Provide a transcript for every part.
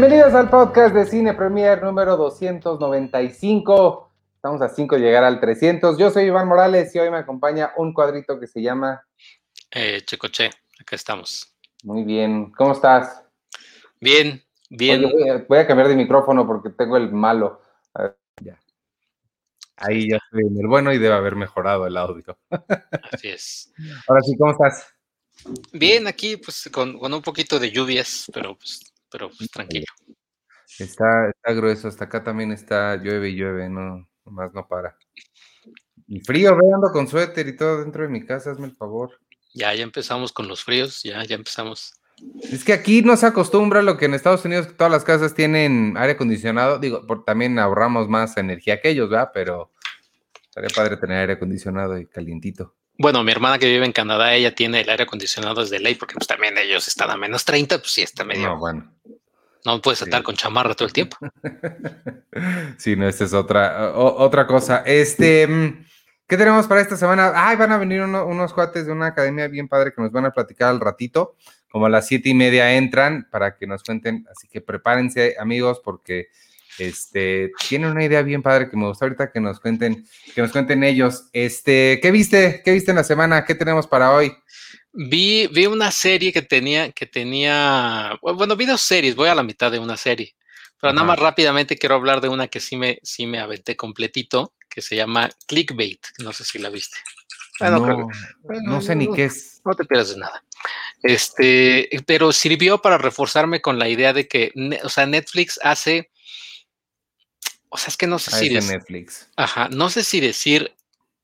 Bienvenidos al podcast de Cine Premier número 295. Estamos a 5 de llegar al 300. Yo soy Iván Morales y hoy me acompaña un cuadrito que se llama... Eh, Checoche, acá estamos. Muy bien. ¿Cómo estás? Bien, bien. Oye, voy, a, voy a cambiar de micrófono porque tengo el malo. Ya. Ahí ya estoy en el bueno y debe haber mejorado el audio. Así es. Ahora sí, ¿cómo estás? Bien, aquí pues con, con un poquito de lluvias, pero pues, pero pues, tranquilo. Está, está grueso, hasta acá también está llueve y llueve, no, más no para. Y frío, ve, ando con suéter y todo dentro de mi casa, hazme el favor. Ya, ya empezamos con los fríos, ya, ya empezamos. Es que aquí no se acostumbra lo que en Estados Unidos que todas las casas tienen aire acondicionado. Digo, por, también ahorramos más energía que ellos, ¿verdad? Pero estaría padre tener aire acondicionado y calientito. Bueno, mi hermana que vive en Canadá, ella tiene el aire acondicionado desde ley, porque pues también ellos están a menos 30, pues sí está medio. No, bueno. No puedes estar Sí. con chamarra todo el tiempo. Sí, no, esta es otra, o- otra cosa. Este, mm, ¿qué tenemos para esta semana? Ay, van a venir uno- unos cuates de una academia bien padre que nos van a platicar al ratito. Como a las siete y media entran para que nos cuenten. Así que prepárense, amigos, porque este tienen una idea bien padre que me gusta ahorita que nos cuenten, que nos cuenten ellos. Este, ¿qué viste? ¿Qué viste en la semana? ¿Qué tenemos para hoy? Vi, vi una serie que tenía, que tenía, bueno, vi dos series, voy a la mitad de una serie, pero nada más rápidamente quiero hablar de una que sí me, sí me aventé completito, que se llama Clickbait, no sé si la viste. Bueno, creo no, que- no sé ni qué es. No te pierdas de nada. Este, pero sirvió para reforzarme con la idea de que, o sea, Netflix hace, o sea, es que no sé Ah, si es de dec- Netflix. Ajá, no sé si decir,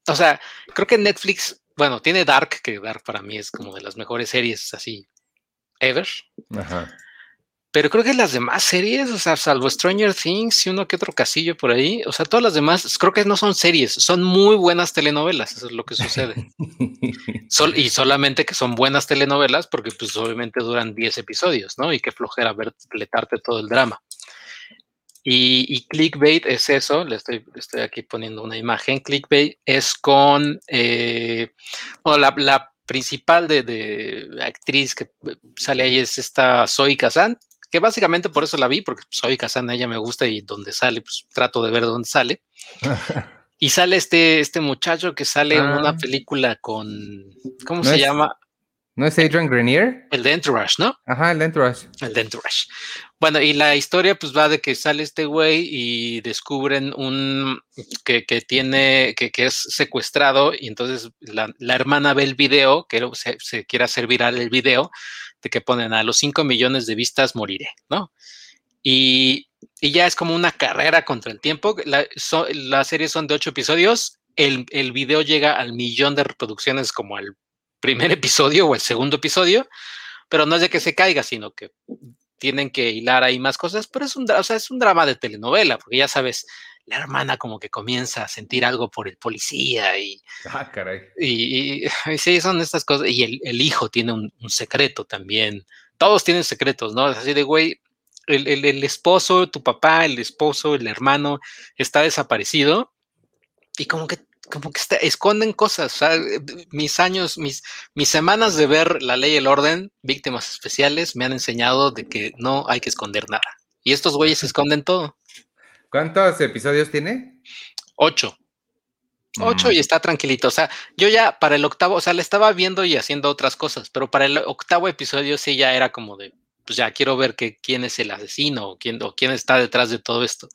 o sea, creo que Netflix, bueno, tiene Dark, que Dark para mí es como de las mejores series así ever, Ajá. pero creo que las demás series, o sea, salvo Stranger Things y uno que otro casillo por ahí, o sea, todas las demás creo que no son series, son muy buenas telenovelas, eso es lo que sucede. Sol- y solamente que son buenas telenovelas porque pues obviamente duran 10 episodios, ¿no? Y qué flojera ver, pletarte todo el drama. Y, y clickbait es eso, le estoy, estoy aquí poniendo una imagen. Clickbait es con, eh, bueno, la, la principal de, de actriz que eh, sale ahí es esta Zoe Kazan, que básicamente por eso la vi, porque Zoe Kazan a ella me gusta y donde sale, pues trato de ver dónde sale. Y sale este, este muchacho que sale en una Ah. película con, ¿cómo ¿No se es- llama? ¿No es Adrian Grenier? El de Entourage, ¿no? Ajá, el Entourage. El de Entourage. Bueno, y la historia pues va de que sale este güey y descubren un que, tiene, que, es secuestrado y entonces la, la hermana ve el video, que se, se quiere hacer viral el video, de que ponen a los 5 millones de vistas moriré, ¿no? Y, y ya es como una carrera contra el tiempo. La, so- las series son de 8 episodios, el, el video llega al millón de reproducciones como al primer episodio o el segundo episodio, pero no es de que se caiga, sino que tienen que hilar ahí más cosas, pero es un, o sea, es un drama de telenovela, porque ya sabes, la hermana como que comienza a sentir algo por el policía y, Ah, caray. y, y- y sí, son estas cosas, y el, el hijo tiene un, un secreto también, todos tienen secretos, ¿no? Es así de, güey, el, el- el esposo, tu papá, el esposo, el hermano está desaparecido y como que como que está- esconden cosas. o sea, eh, mis años, mis, mis semanas de ver la ley y el orden, víctimas especiales, me han enseñado de que no hay que esconder nada. Y estos güeyes esconden todo. ¿Cuántos episodios tiene? Ocho. Ocho Mm. y está tranquilito. O sea, yo ya para el octavo, o sea, le estaba viendo y haciendo otras cosas, pero para el octavo episodio sí ya era como de, pues ya quiero ver que, quién es el asesino o quién, o quién está detrás de todo esto.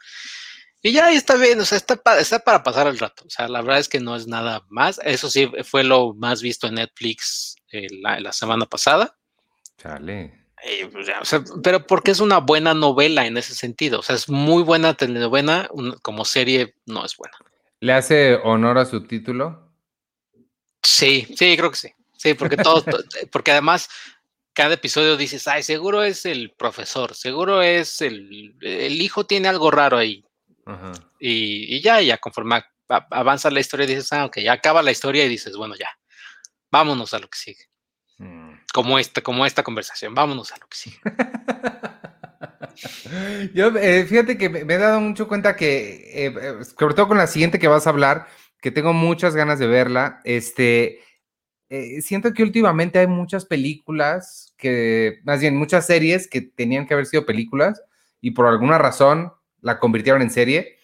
Y ya está bien, o sea, está, pa- está para pasar el rato. O sea, la verdad es que no es nada más. Eso sí, fue lo más visto en Netflix eh, la, la semana pasada. Chale. Y, pues, ya, o sea, pero porque es una buena novela en ese sentido. O sea, es muy buena telenovela, un- como serie no es buena. ¿Le hace honor a su título? Sí, sí, creo que sí. Sí, porque todos, to- porque además cada episodio dices, ay, seguro es el profesor, seguro es el, el hijo tiene algo raro ahí. Ajá. Y, y ya, ya conforme avanza la historia, dices, ah, ok, ya acaba la historia y dices, bueno, ya, vámonos a lo que sigue. Mm. Como esta, como esta conversación, vámonos a lo que sigue. Yo, eh, fíjate que me me he dado mucho cuenta que, eh, eh, sobre todo con la siguiente que vas a hablar, que tengo muchas ganas de verla, este, eh, siento que últimamente hay muchas películas que, más bien muchas series que tenían que haber sido películas y por alguna razón la convirtieron en serie.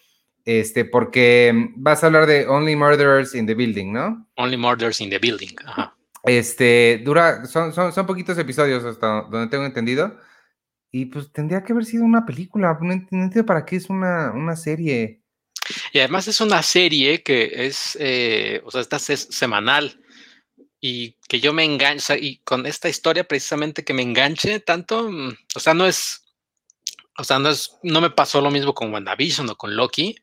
Este, porque vas a hablar de Only Murderers in the Building, ¿no? Only Murders in the Building, ajá. Este, dura, son, son, son poquitos episodios hasta donde tengo entendido. Y pues tendría que haber sido una película. No entiendo para qué es una, una serie. Y además es una serie que es, eh, o sea, esta es semanal y que yo me enganche, y con esta historia precisamente que me enganche tanto, mm, o sea, no es, o sea, no es, no me pasó lo mismo con WandaVision o con Loki,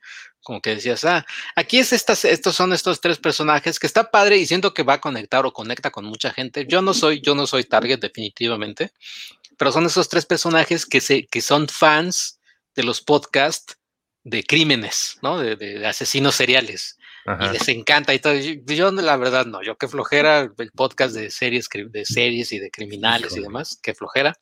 como que decías, ah, aquí es estas, estos son estos tres personajes que está padre y siento que va a conectar o conecta con mucha gente. Yo no soy, yo no soy target definitivamente, pero son esos tres personajes que se, que son fans de los podcasts de crímenes, ¿no? De, asesinos seriales. Y les encanta y todo. Yo, la verdad, no. Yo qué flojera el podcast de series, de series y de criminales y demás, qué flojera.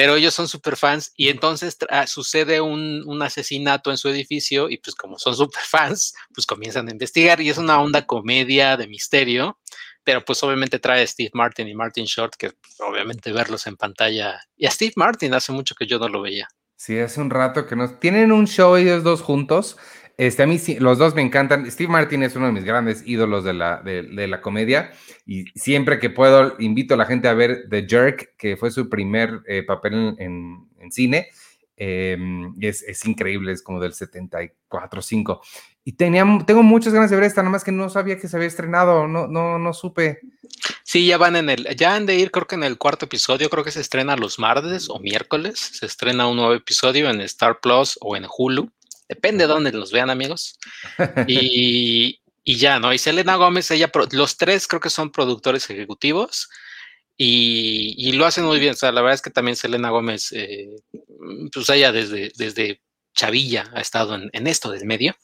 Pero ellos son súper fans y entonces ah, sucede un, un, asesinato en su edificio y pues como son súper fans, pues comienzan a investigar y es una onda comedia de misterio, pero pues obviamente trae a Steve Martin y Martin Short, que pues, obviamente verlos en pantalla. Y a Steve Martin hace mucho que yo no lo veía. Sí, hace un rato que nos tienen un show ellos dos juntos. Este, a mí los dos me encantan. Steve Martin es uno de mis grandes ídolos de la, de, la comedia y siempre que puedo invito a la gente a ver The Jerk, que fue su primer eh, papel en, cine. Em, es, es, increíble, es como del 74, 5. Y tenía, tengo muchas ganas de ver esta, nada más que no sabía que se había estrenado, no, no, no supe. Sí, ya van en el, ya han de ir, creo que en el cuarto episodio, creo que se estrena los martes o miércoles, se estrena un nuevo episodio en Star Plus o en Hulu, depende de dónde los vean, amigos. Y, y ya, ¿no? Y Selena Gómez, ella, los tres creo que son productores ejecutivos y, y, lo hacen muy bien. O sea, la verdad es que también Selena Gómez, eh, pues ella desde, desde Chavilla ha estado en, en esto del medio.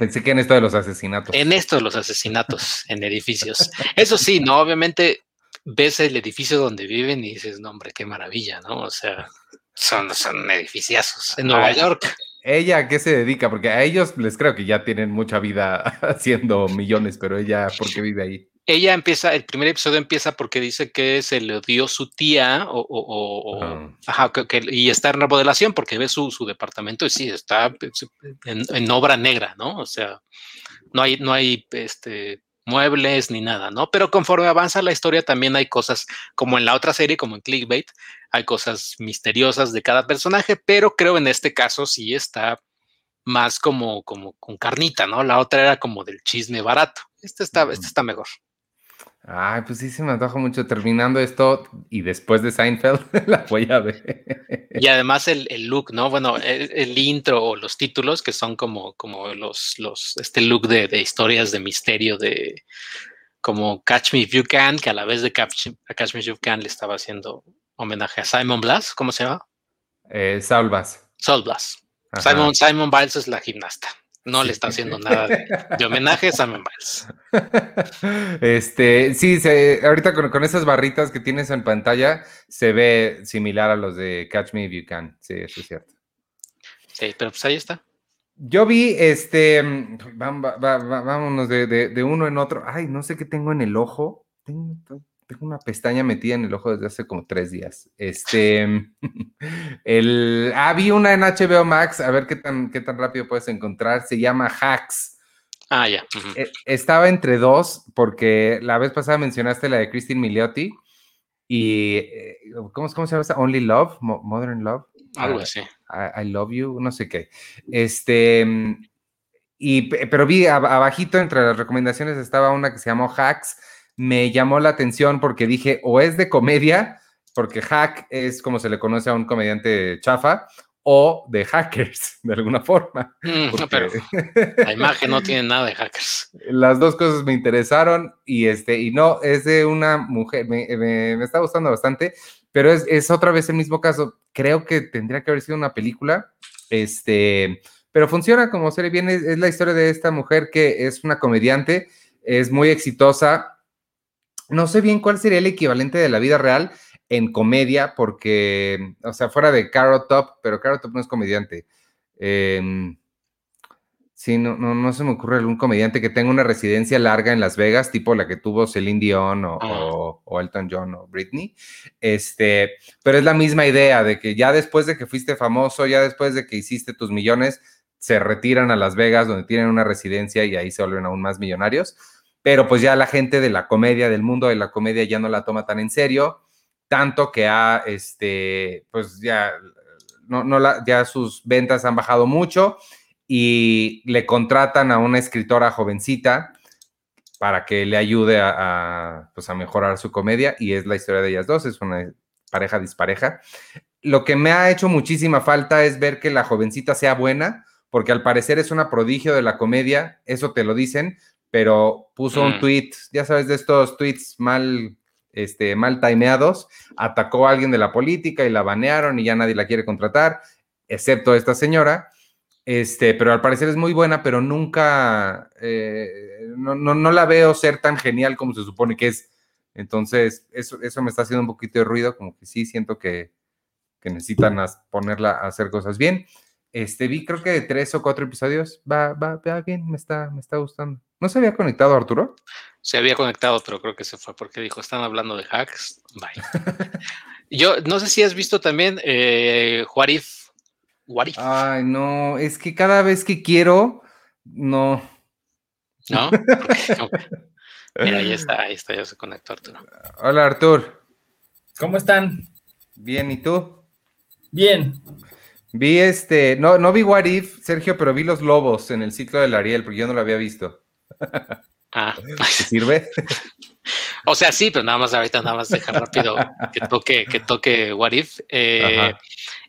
Pensé que en esto de los asesinatos. En esto de los asesinatos en edificios. Eso sí, ¿no? Obviamente ves el edificio donde viven y dices, no, hombre, qué maravilla, ¿no? O sea, son, son edificiazos en Nueva York. ¿Ella a qué se dedica? Porque a ellos les creo que ya tienen mucha vida haciendo millones, pero ella, ¿por qué vive ahí? ella empieza, el primer episodio empieza porque dice que se le dio su tía o, ajá, que, y está en remodelación porque ve su, su departamento y sí, está en, obra negra, ¿no? O sea, no hay, no hay este, muebles ni nada, ¿no? Pero conforme avanza la historia también hay cosas, como en la otra serie, como en Clickbait, hay cosas misteriosas de cada personaje, pero creo en este caso sí está más como, como con carnita, ¿no? La otra era como del chisme barato. Este está, este está mejor. Ay, pues sí se me antoja mucho terminando esto y después de Seinfeld la voy a ver. Y además el, look, ¿no? Bueno, el, intro o los títulos que son como, como los, los, este look de, historias de misterio de como Catch Me If You Can, que a la vez de Catch, Me If You Can le estaba haciendo homenaje a Simon Blas, ¿cómo se llama? Eh, Saul Blas. Saul Blas. Simon, Simon Biles es la gimnasta no le está haciendo nada de, homenaje a Sam Miles. Este, sí, ahorita con, esas barritas que tienes en pantalla se ve similar a los de Catch Me If You Can. Sí, eso es cierto. Sí, pero pues ahí está. Yo vi, este, vámonos de, de, uno en otro. Ay, no sé qué tengo en el ojo. Tengo, tengo una pestaña metida en el ojo desde hace como tres días. Este, el, ah, vi una en HBO Max, a ver qué tan, qué tan rápido puedes encontrar. Se llama Hacks. Ah, ya. E, estaba entre dos, porque la vez pasada mencionaste la de Christine Milioti y, eh, ¿cómo, ¿cómo, se llama esa? Only Love, Modern Love. Algo así. I, Love You, no sé qué. Este, y, pero vi abajito entre las recomendaciones estaba una que se llamó Hacks me llamó la atención porque dije, o es de comedia, porque hack es como se le conoce a un comediante chafa, o de hackers, de alguna forma. Mm, pero la imagen no tiene nada de hackers. Las dos cosas me interesaron y, este, y no, es de una mujer, me, está gustando bastante, pero es, es, otra vez el mismo caso. Creo que tendría que haber sido una película, este, pero funciona como serie bien, es la historia de esta mujer que es una comediante, es muy exitosa, no sé bien cuál sería el equivalente de la vida real en comedia, porque, o sea, fuera de Carrot Top, pero Carrot Top no es comediante. Em, Sí, no, no, no se me ocurre algún comediante que tenga una residencia larga en Las Vegas, tipo la que tuvo Celine Dion o, o, Elton John o Britney. Este, pero es la misma idea de que ya después de que fuiste famoso, ya después de que hiciste tus millones, se retiran a Las Vegas donde tienen una residencia y ahí se vuelven aún más millonarios. Pero pues ya la gente de la comedia, del mundo de la comedia ya no la toma tan en serio, tanto que ha, este, pues ya, no, no la, ya sus ventas han bajado mucho y le contratan a una escritora jovencita para que le ayude a, pues a mejorar su comedia y es la historia de ellas dos, es una pareja dispareja. Lo que me ha hecho muchísima falta es ver que la jovencita sea buena, porque al parecer es una prodigio de la comedia, eso te lo dicen, pero puso un mm. tweet, ya sabes, de estos tweets mal, este, mal timeados, atacó a alguien de la política y la banearon y ya nadie la quiere contratar, excepto esta señora. Este, pero al parecer es muy buena, pero nunca, eh, no, no, la veo ser tan genial como se supone que es. Entonces, eso, eso me está haciendo un poquito de ruido, como que sí siento que, que necesitan ponerla a hacer cosas bien. Este, vi creo que de tres o cuatro episodios, va, va, va bien, me está, me está gustando. ¿No se había conectado Arturo? Se había conectado, pero creo que se fue porque dijo, están hablando de hacks. Bye. Yo no sé si has visto también eh, Ay, no, es que cada vez que quiero, no. ¿No? Mira, ahí está, ahí está, ya se conectó Arturo. Hola, Artur. ¿Cómo están? Bien, ¿y tú? Bien. Vi este, no, no vi What If, Sergio, pero vi Los Lobos en el ciclo del Ariel, porque yo no lo había visto. Ah. ¿Te sirve? O sea, sí, pero nada más ahorita nada más dejar rápido que toque, que toque What If. Eh,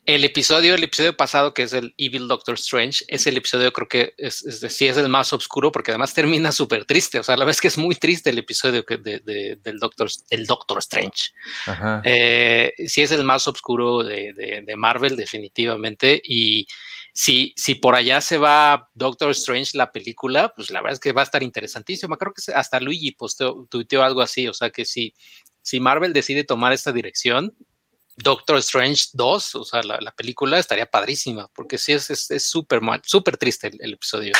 el episodio, el episodio pasado, que es el Evil Doctor Strange, es el episodio, creo que es, es, sí es el más oscuro, porque además termina súper triste. O sea, la vez que es muy triste el episodio que de, del Doctor, Strange. Eh, sí es el más oscuro de, de, Marvel, definitivamente. Y si, si por allá se va Doctor Strange, la película, pues la verdad es que va a estar interesantísima. Creo que hasta Luigi posteó, tuiteó algo así. O sea, que si, si Marvel decide tomar esta dirección, Doctor Strange 2, o sea, la, película estaría padrísima, porque sí es súper es, mal, súper triste el, episodio.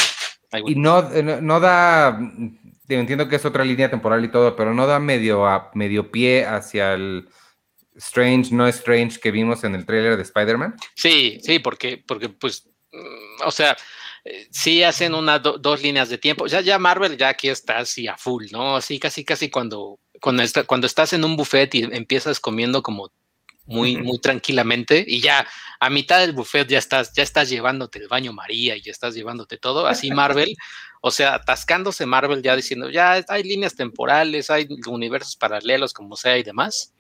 y no, no, da, entiendo que es otra línea temporal y todo, pero no da medio, a, medio pie hacia el Strange, no Strange que vimos en el tráiler de Spider-Man. Sí, sí, porque, porque pues, mm, o sea, eh, sí hacen una dos líneas de tiempo. Ya, ya Marvel ya aquí está así a full, ¿no? Así casi, casi cuando, cuando, cuando estás en un buffet y empiezas comiendo como muy, muy tranquilamente y ya a mitad del buffet ya estás, ya estás llevándote el baño María y ya estás llevándote todo, así Marvel, o sea, atascándose Marvel ya diciendo, ya hay líneas temporales, hay universos paralelos, como sea y demás.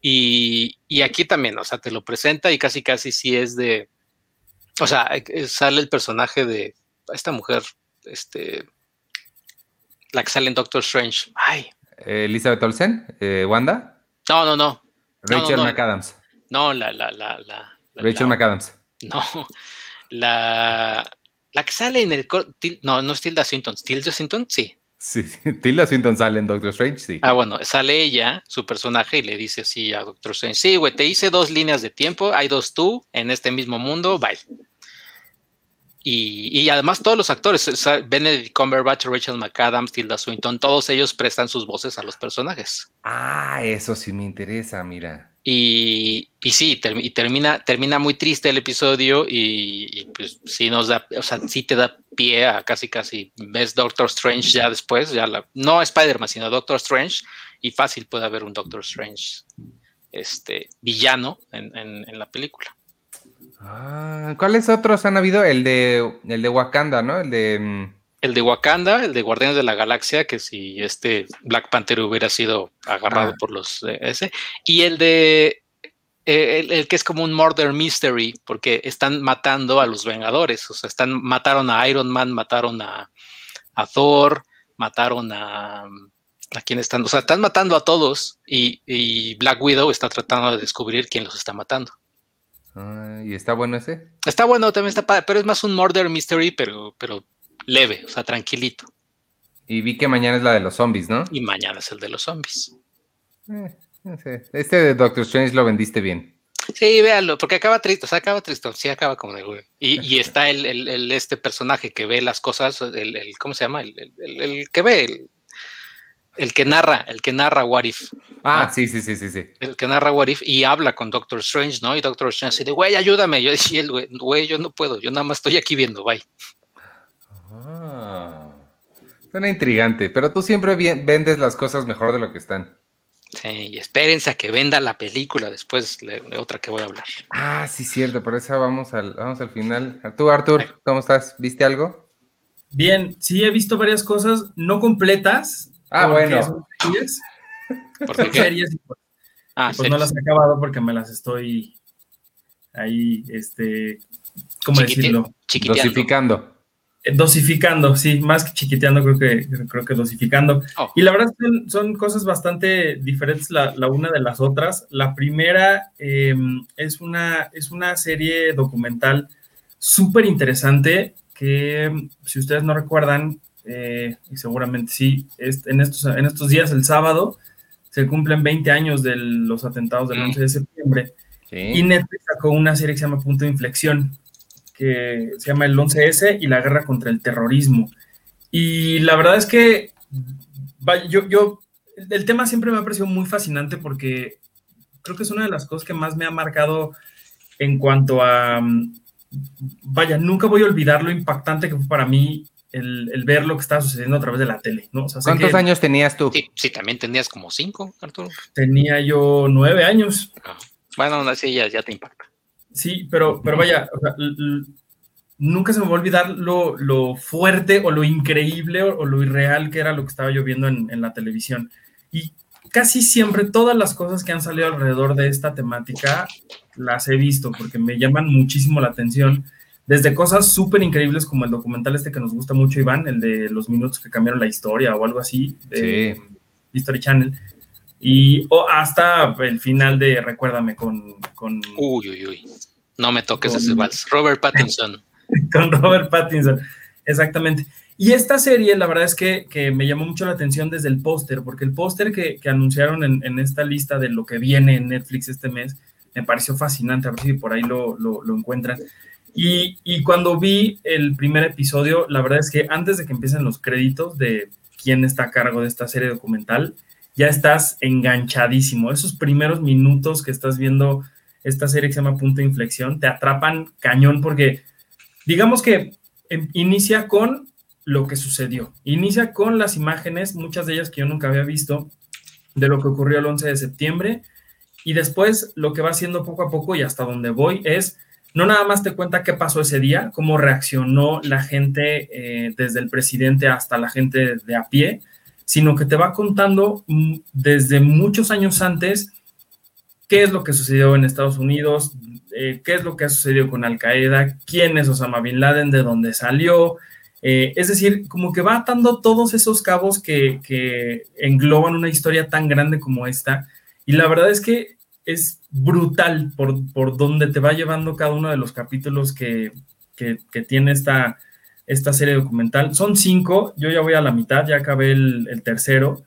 Y, y aquí también, o sea, te lo presenta y casi casi sí es de, o sea, eh, sale el personaje de esta mujer, este, la que sale en Doctor Strange. Ay. Elizabeth Olsen, eh, Wanda. No, no, no. Rachel McAdams. No, la, la, la, la Rachel McAdams. No, la, la que sale en el. No, no es Tilda Swinton. ¿Tilda Swinton? Sí. Sí, Tilda Swinton sale en Doctor Strange, sí. Ah, bueno, sale ella, su personaje, y le dice así a Doctor Strange: Sí, güey, te hice dos líneas de tiempo, hay dos tú en este mismo mundo, bye. Y, además todos los actores, Benedict Cumberbatch, Rachel McAdams, Tilda Swinton, todos ellos prestan sus voces a los personajes. Ah, eso sí me interesa, mira. Y, y sí, y termina, termina muy triste el episodio y, pues sí nos da, o sea, sí te da pie a casi casi, ves Doctor Strange ya después, ya la, no Spider-Man, sino Doctor Strange, y fácil puede haber un Doctor Strange este, villano en, en la película. Ah, ¿cuáles otros han habido? El de, el de Wakanda, ¿no? El de. Mm, el de Wakanda, el de Guardianes de la Galaxia, que si este Black Panther hubiera sido agarrado ah. por los ese. Y el de. Eh, el, que es como un murder mystery, porque están matando a los Vengadores. O sea, están, mataron a Iron Man, mataron a, a Thor, mataron a. ¿A quién están? O sea, están matando a todos y, y Black Widow está tratando de descubrir quién los está matando. Ah, ¿Y está bueno ese? Está bueno, también está padre, pero es más un murder mystery, pero, pero leve, o sea, tranquilito. Y vi que mañana es la de los zombies, ¿no? Y mañana es el de los zombies. Eh, Este de Doctor Strange lo vendiste bien. Sí, véanlo, porque acaba triste, o sea, acaba triste, sí acaba como de güey. Y, y está el, el, el, este personaje que ve las cosas, el, el ¿cómo se llama? El, el que ve, el, que narra, el que narra What If. Ah, sí, sí, sí, sí, sí. El que narra What If y habla con Doctor Strange, ¿no? Y Doctor Strange dice, güey, ayúdame. Yo decía, güey, yo no puedo, yo nada más estoy aquí viendo, bye. Ah, suena intrigante, pero tú siempre vendes las cosas mejor de lo que están. Sí, y espérense a que venda la película después de otra que voy a hablar. Ah, sí, cierto, por eso vamos al, vamos al final. Tú, Artur, ¿cómo estás? ¿Viste algo? Bien, sí, he visto varias cosas no completas. Ah, bueno. Series, ¿Por qué? series y pues, ah, pues no las he acabado porque me las estoy ahí, este, ¿cómo decirlo? Dosificando. Dosificando, sí, más que chiquiteando, creo que, creo que dosificando. Oh. Y la verdad son, son cosas bastante diferentes la, la, una de las otras. La primera eh, es, una, es una serie documental súper interesante que, si ustedes no recuerdan, eh, y seguramente sí, en, estos, en estos días, el sábado, se cumplen 20 años de los atentados del 11 mm. de septiembre. Sí. Y Netflix sacó una serie que se llama Punto de Inflexión que se llama el 11S y la guerra contra el terrorismo. Y la verdad es que yo, yo, el tema siempre me ha parecido muy fascinante porque creo que es una de las cosas que más me ha marcado en cuanto a, vaya, nunca voy a olvidar lo impactante que fue para mí el, el, ver lo que estaba sucediendo a través de la tele, ¿no? O sea, ¿Cuántos que, años tenías tú? Sí, sí, también tenías como cinco, Arturo. Tenía yo nueve años. Ah, bueno, así ya, ya te impacta. Sí, pero, pero vaya, o sea, nunca se me va a olvidar lo, lo fuerte o lo increíble o, o, lo irreal que era lo que estaba yo viendo en, en, la televisión. Y casi siempre todas las cosas que han salido alrededor de esta temática las he visto porque me llaman muchísimo la atención. Desde cosas súper increíbles como el documental este que nos gusta mucho, Iván, el de los minutos que cambiaron la historia o algo así, de sí. History Channel y o hasta el final de Recuérdame con, con uy uy uy. No me toques con, ese vals. Robert Pattinson. Con Robert Pattinson exactamente. Y esta serie la verdad es que, que me llamó mucho la atención desde el póster porque el póster que, que, anunciaron en, en, esta lista de lo que viene en Netflix este mes me pareció fascinante a ver si por ahí lo, lo, lo encuentran y, cuando vi el primer episodio la verdad es que antes de que empiecen los créditos de quién está a cargo de esta serie documental ya estás enganchadísimo. Esos primeros minutos que estás viendo esta serie que se llama Punto de Inflexión te atrapan cañón porque digamos que em, inicia con lo que sucedió. Inicia con las imágenes, muchas de ellas que yo nunca había visto, de lo que ocurrió el 11 de septiembre. Y después lo que va haciendo poco a poco y hasta donde voy es, no nada más te cuenta qué pasó ese día, cómo reaccionó la gente, eh, desde el presidente hasta la gente de a pie, sino que te va contando mm, desde muchos años antes qué es lo que sucedió en Estados Unidos, eh, qué es lo que ha sucedido con Al Qaeda, quién es Osama Bin Laden, de dónde salió. Eh, es decir, como que va atando todos esos cabos que, que, engloban una historia tan grande como esta. Y la verdad es que es brutal por, por donde te va llevando cada uno de los capítulos que, que, tiene esta, esta serie documental. Son cinco, yo ya voy a la mitad, ya acabé el, tercero.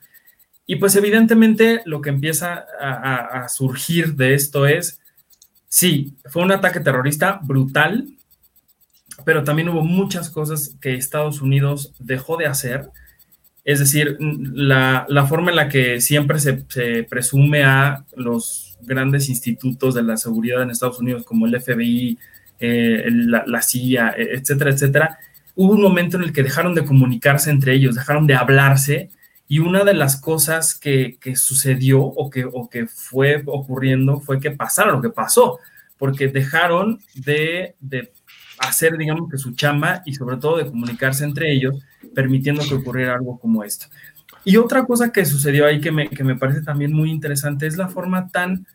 Y pues evidentemente lo que empieza a, surgir de esto es, sí, fue un ataque terrorista brutal, pero también hubo muchas cosas que Estados Unidos dejó de hacer. Es decir, la, la forma en la que siempre se, presume a los grandes institutos de la seguridad en Estados Unidos, como el FBI, eh, la, CIA, etcétera, etcétera, hubo un momento en el que dejaron de comunicarse entre ellos, dejaron de hablarse y una de las cosas que, que sucedió o que, o que, fue ocurriendo fue que pasara lo que pasó, porque dejaron de, de, hacer, digamos, que su chamba y sobre todo de comunicarse entre ellos, permitiendo que ocurriera algo como esto. Y otra cosa que sucedió ahí que me, que me parece también muy interesante es la forma tan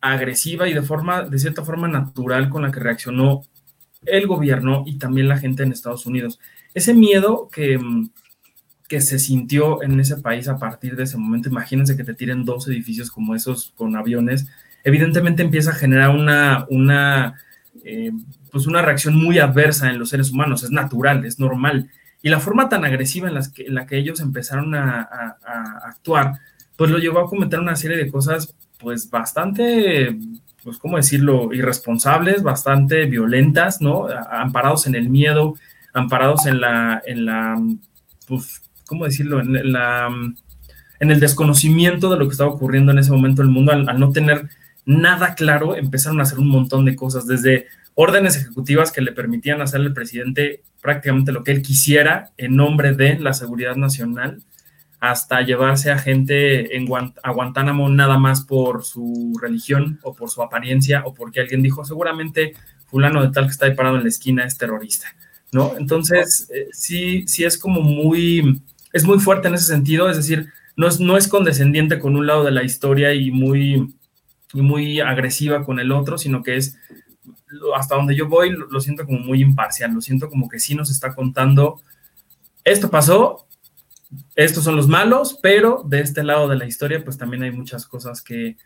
agresiva y de forma, de cierta forma natural con la que reaccionó el gobierno y también la gente en Estados Unidos. Ese miedo que, que se sintió en ese país a partir de ese momento, imagínense que te tiren dos edificios como esos con aviones, evidentemente empieza a generar una, una, eh, pues una reacción muy adversa en los seres humanos, es natural, es normal. Y la forma tan agresiva en, las que, en la que ellos empezaron a, actuar, pues lo llevó a cometer una serie de cosas pues bastante pues, ¿cómo decirlo?, irresponsables, bastante violentas, ¿no? Amparados en el miedo, amparados en la, en la, pues, ¿cómo decirlo?, en la, en el desconocimiento de lo que estaba ocurriendo en ese momento en el mundo, al, no tener nada claro, empezaron a hacer un montón de cosas, desde órdenes ejecutivas que le permitían hacer al presidente prácticamente lo que él quisiera en nombre de la seguridad nacional, hasta llevarse a gente en a Guantánamo nada más por su religión o por su apariencia o porque alguien dijo seguramente fulano de tal que está ahí parado en la esquina es terrorista, ¿no? Entonces, eh, sí, sí es como muy, es muy fuerte en ese sentido, es decir, no es, no es condescendiente con un lado de la historia y muy, y muy agresiva con el otro, sino que es, hasta donde yo voy, lo siento como muy imparcial, lo siento como que sí nos está contando, esto pasó, estos son los malos, pero de este lado de la historia, pues también hay muchas cosas que,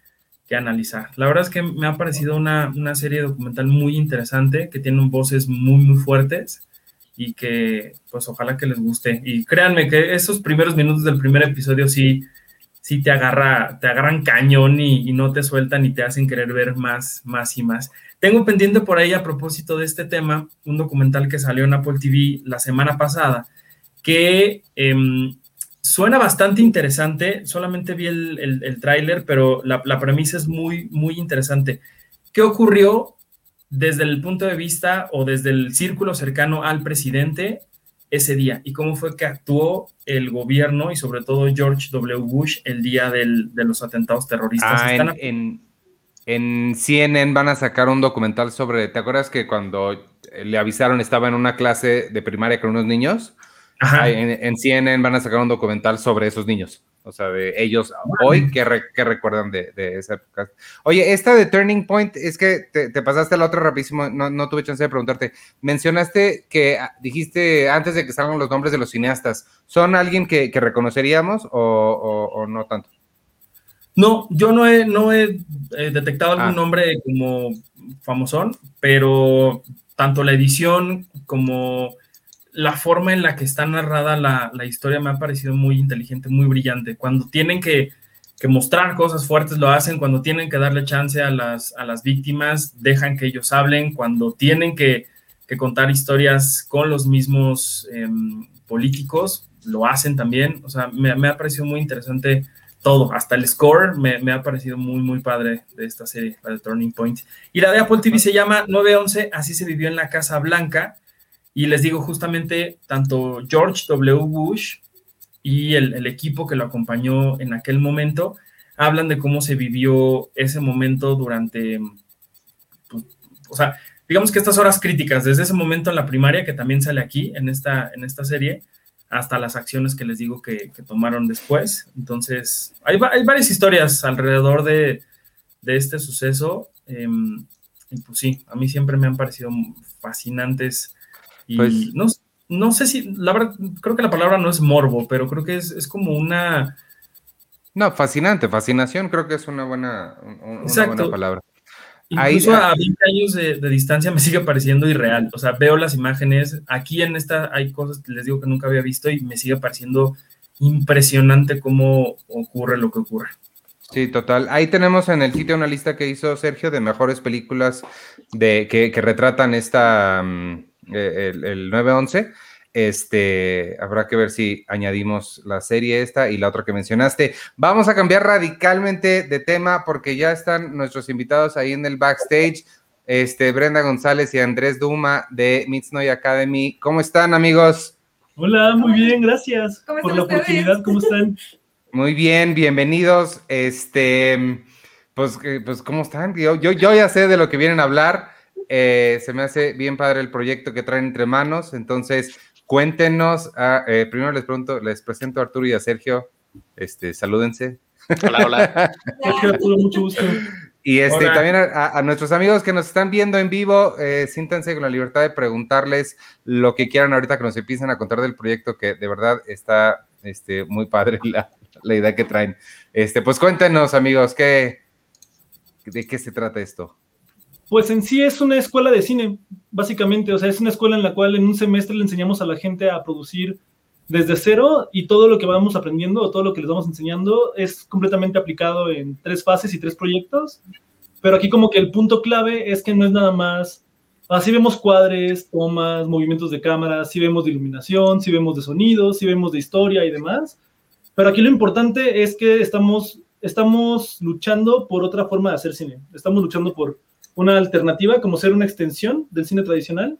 analizar. La verdad es que me ha parecido una, serie documental muy interesante, que tiene voces muy, muy fuertes y que, pues, ojalá que les guste. Y créanme que esos primeros minutos del primer episodio sí, sí te agarra, te agarran cañón y, no te sueltan y te hacen querer ver más, más y más. Tengo pendiente por ahí a propósito de este tema, un documental que salió en Apple TV la semana pasada, que em, suena bastante interesante. Solamente vi el, el, tráiler, pero la, premisa es muy, muy interesante. ¿Qué ocurrió desde el punto de vista o desde el círculo cercano al presidente ese día? ¿Y cómo fue que actuó el gobierno y sobre todo George W. Bush el día de los atentados terroristas? Ah, en, en, CNN van a sacar un documental sobre, ¿te acuerdas que cuando le avisaron estaba en una clase de primaria con unos niños? En, CNN van a sacar un documental sobre esos niños. O sea, de ellos hoy que, recuerdan de, esa época. Oye, esta de Turning Point, es que te, pasaste la otra rapidísimo, no, tuve chance de preguntarte. Mencionaste que ah, dijiste antes de que salgan los nombres de los cineastas, ¿son alguien que, reconoceríamos o, no tanto? No, yo no he, no he eh, detectado algún ah. nombre como famosón, pero tanto la edición como la forma en la que está narrada la, historia me ha parecido muy inteligente, muy brillante. Cuando tienen que, mostrar cosas fuertes, lo hacen. Cuando tienen que darle chance a las, a las víctimas, dejan que ellos hablen. Cuando tienen que, contar historias con los mismos em, políticos, lo hacen también. O sea, me, ha parecido muy interesante todo. Hasta el score me, ha parecido muy, muy padre de esta serie, la de Turning Point. Y la de Apple TV se llama 911, así se vivió en la Casa Blanca y les digo justamente, tanto George W. Bush y el, equipo que lo acompañó en aquel momento, hablan de cómo se vivió ese momento durante, pues, o sea, digamos que estas horas críticas, desde ese momento en la primaria, que también sale aquí en esta, en esta serie, hasta las acciones que les digo que, tomaron después. Entonces, hay, hay, varias historias alrededor de, este suceso. Em, y pues sí, a mí siempre me han parecido fascinantes pues, no, no sé si, la verdad, creo que la palabra no es morbo, pero creo que es, como una... No, fascinante, fascinación creo que es una buena, una buena palabra. Incluso a 20 años de, distancia me sigue pareciendo irreal. O sea, veo las imágenes. Aquí en esta hay cosas que les digo que nunca había visto y me sigue pareciendo impresionante cómo ocurre lo que ocurre. Sí, total. Ahí tenemos en el sitio una lista que hizo Sergio de mejores películas de, que, que retratan esta, mm, el, el 911. Este, habrá que ver si añadimos la serie esta y la otra que mencionaste. Vamos a cambiar radicalmente de tema porque ya están nuestros invitados ahí en el backstage. Este, Brenda González y Andrés Duma de Mitsnoy Academy. ¿Cómo están, amigos? Hola, muy bien, gracias por la oportunidad. ¿Cómo están? Muy bien, bienvenidos. Este, pues, eh, pues ¿cómo están? Yo, yo, yo ya sé de lo que vienen a hablar. Eh, se me hace bien padre el proyecto que traen entre manos. Entonces, cuéntenos. Ah, eh, primero les pregunto, les presento a Arturo y a Sergio. Este, salúdense. Hola, hola. mucho gusto. Y este, también a, nuestros amigos que nos están viendo en vivo, eh, siéntanse con la libertad de preguntarles lo que quieran ahorita que nos empiecen a contar del proyecto, que de verdad está este, muy padre la, la idea que traen. Este, pues cuéntenos, amigos, ¿qué, ¿de qué se trata esto? Pues en sí es una escuela de cine, básicamente. O sea, es una escuela en la cual en un semestre le enseñamos a la gente a producir desde cero y todo lo que vamos aprendiendo o todo lo que les vamos enseñando es completamente aplicado en tres fases y tres proyectos. pero aquí como que el punto clave es que no es nada más, así vemos cuadres, tomas, movimientos de cámara, sí vemos de iluminación, sí vemos de sonido, sí vemos de historia y demás, pero aquí lo importante es que estamos, estamos luchando por otra forma de hacer cine, estamos luchando por una alternativa como ser una extensión del cine tradicional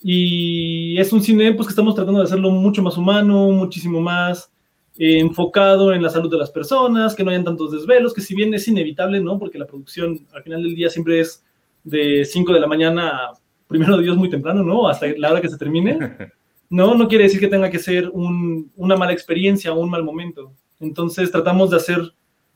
y es un cine pues que estamos tratando de hacerlo mucho más humano, muchísimo más eh, enfocado en la salud de las personas, que no hayan tantos desvelos, que si bien es inevitable, ¿no? Porque la producción al final del día siempre es de 5 de la mañana, primero de Dios muy temprano, ¿no? Hasta la hora que se termine. No, no quiere decir que tenga que ser un, una mala experiencia o un mal momento. Entonces tratamos de hacer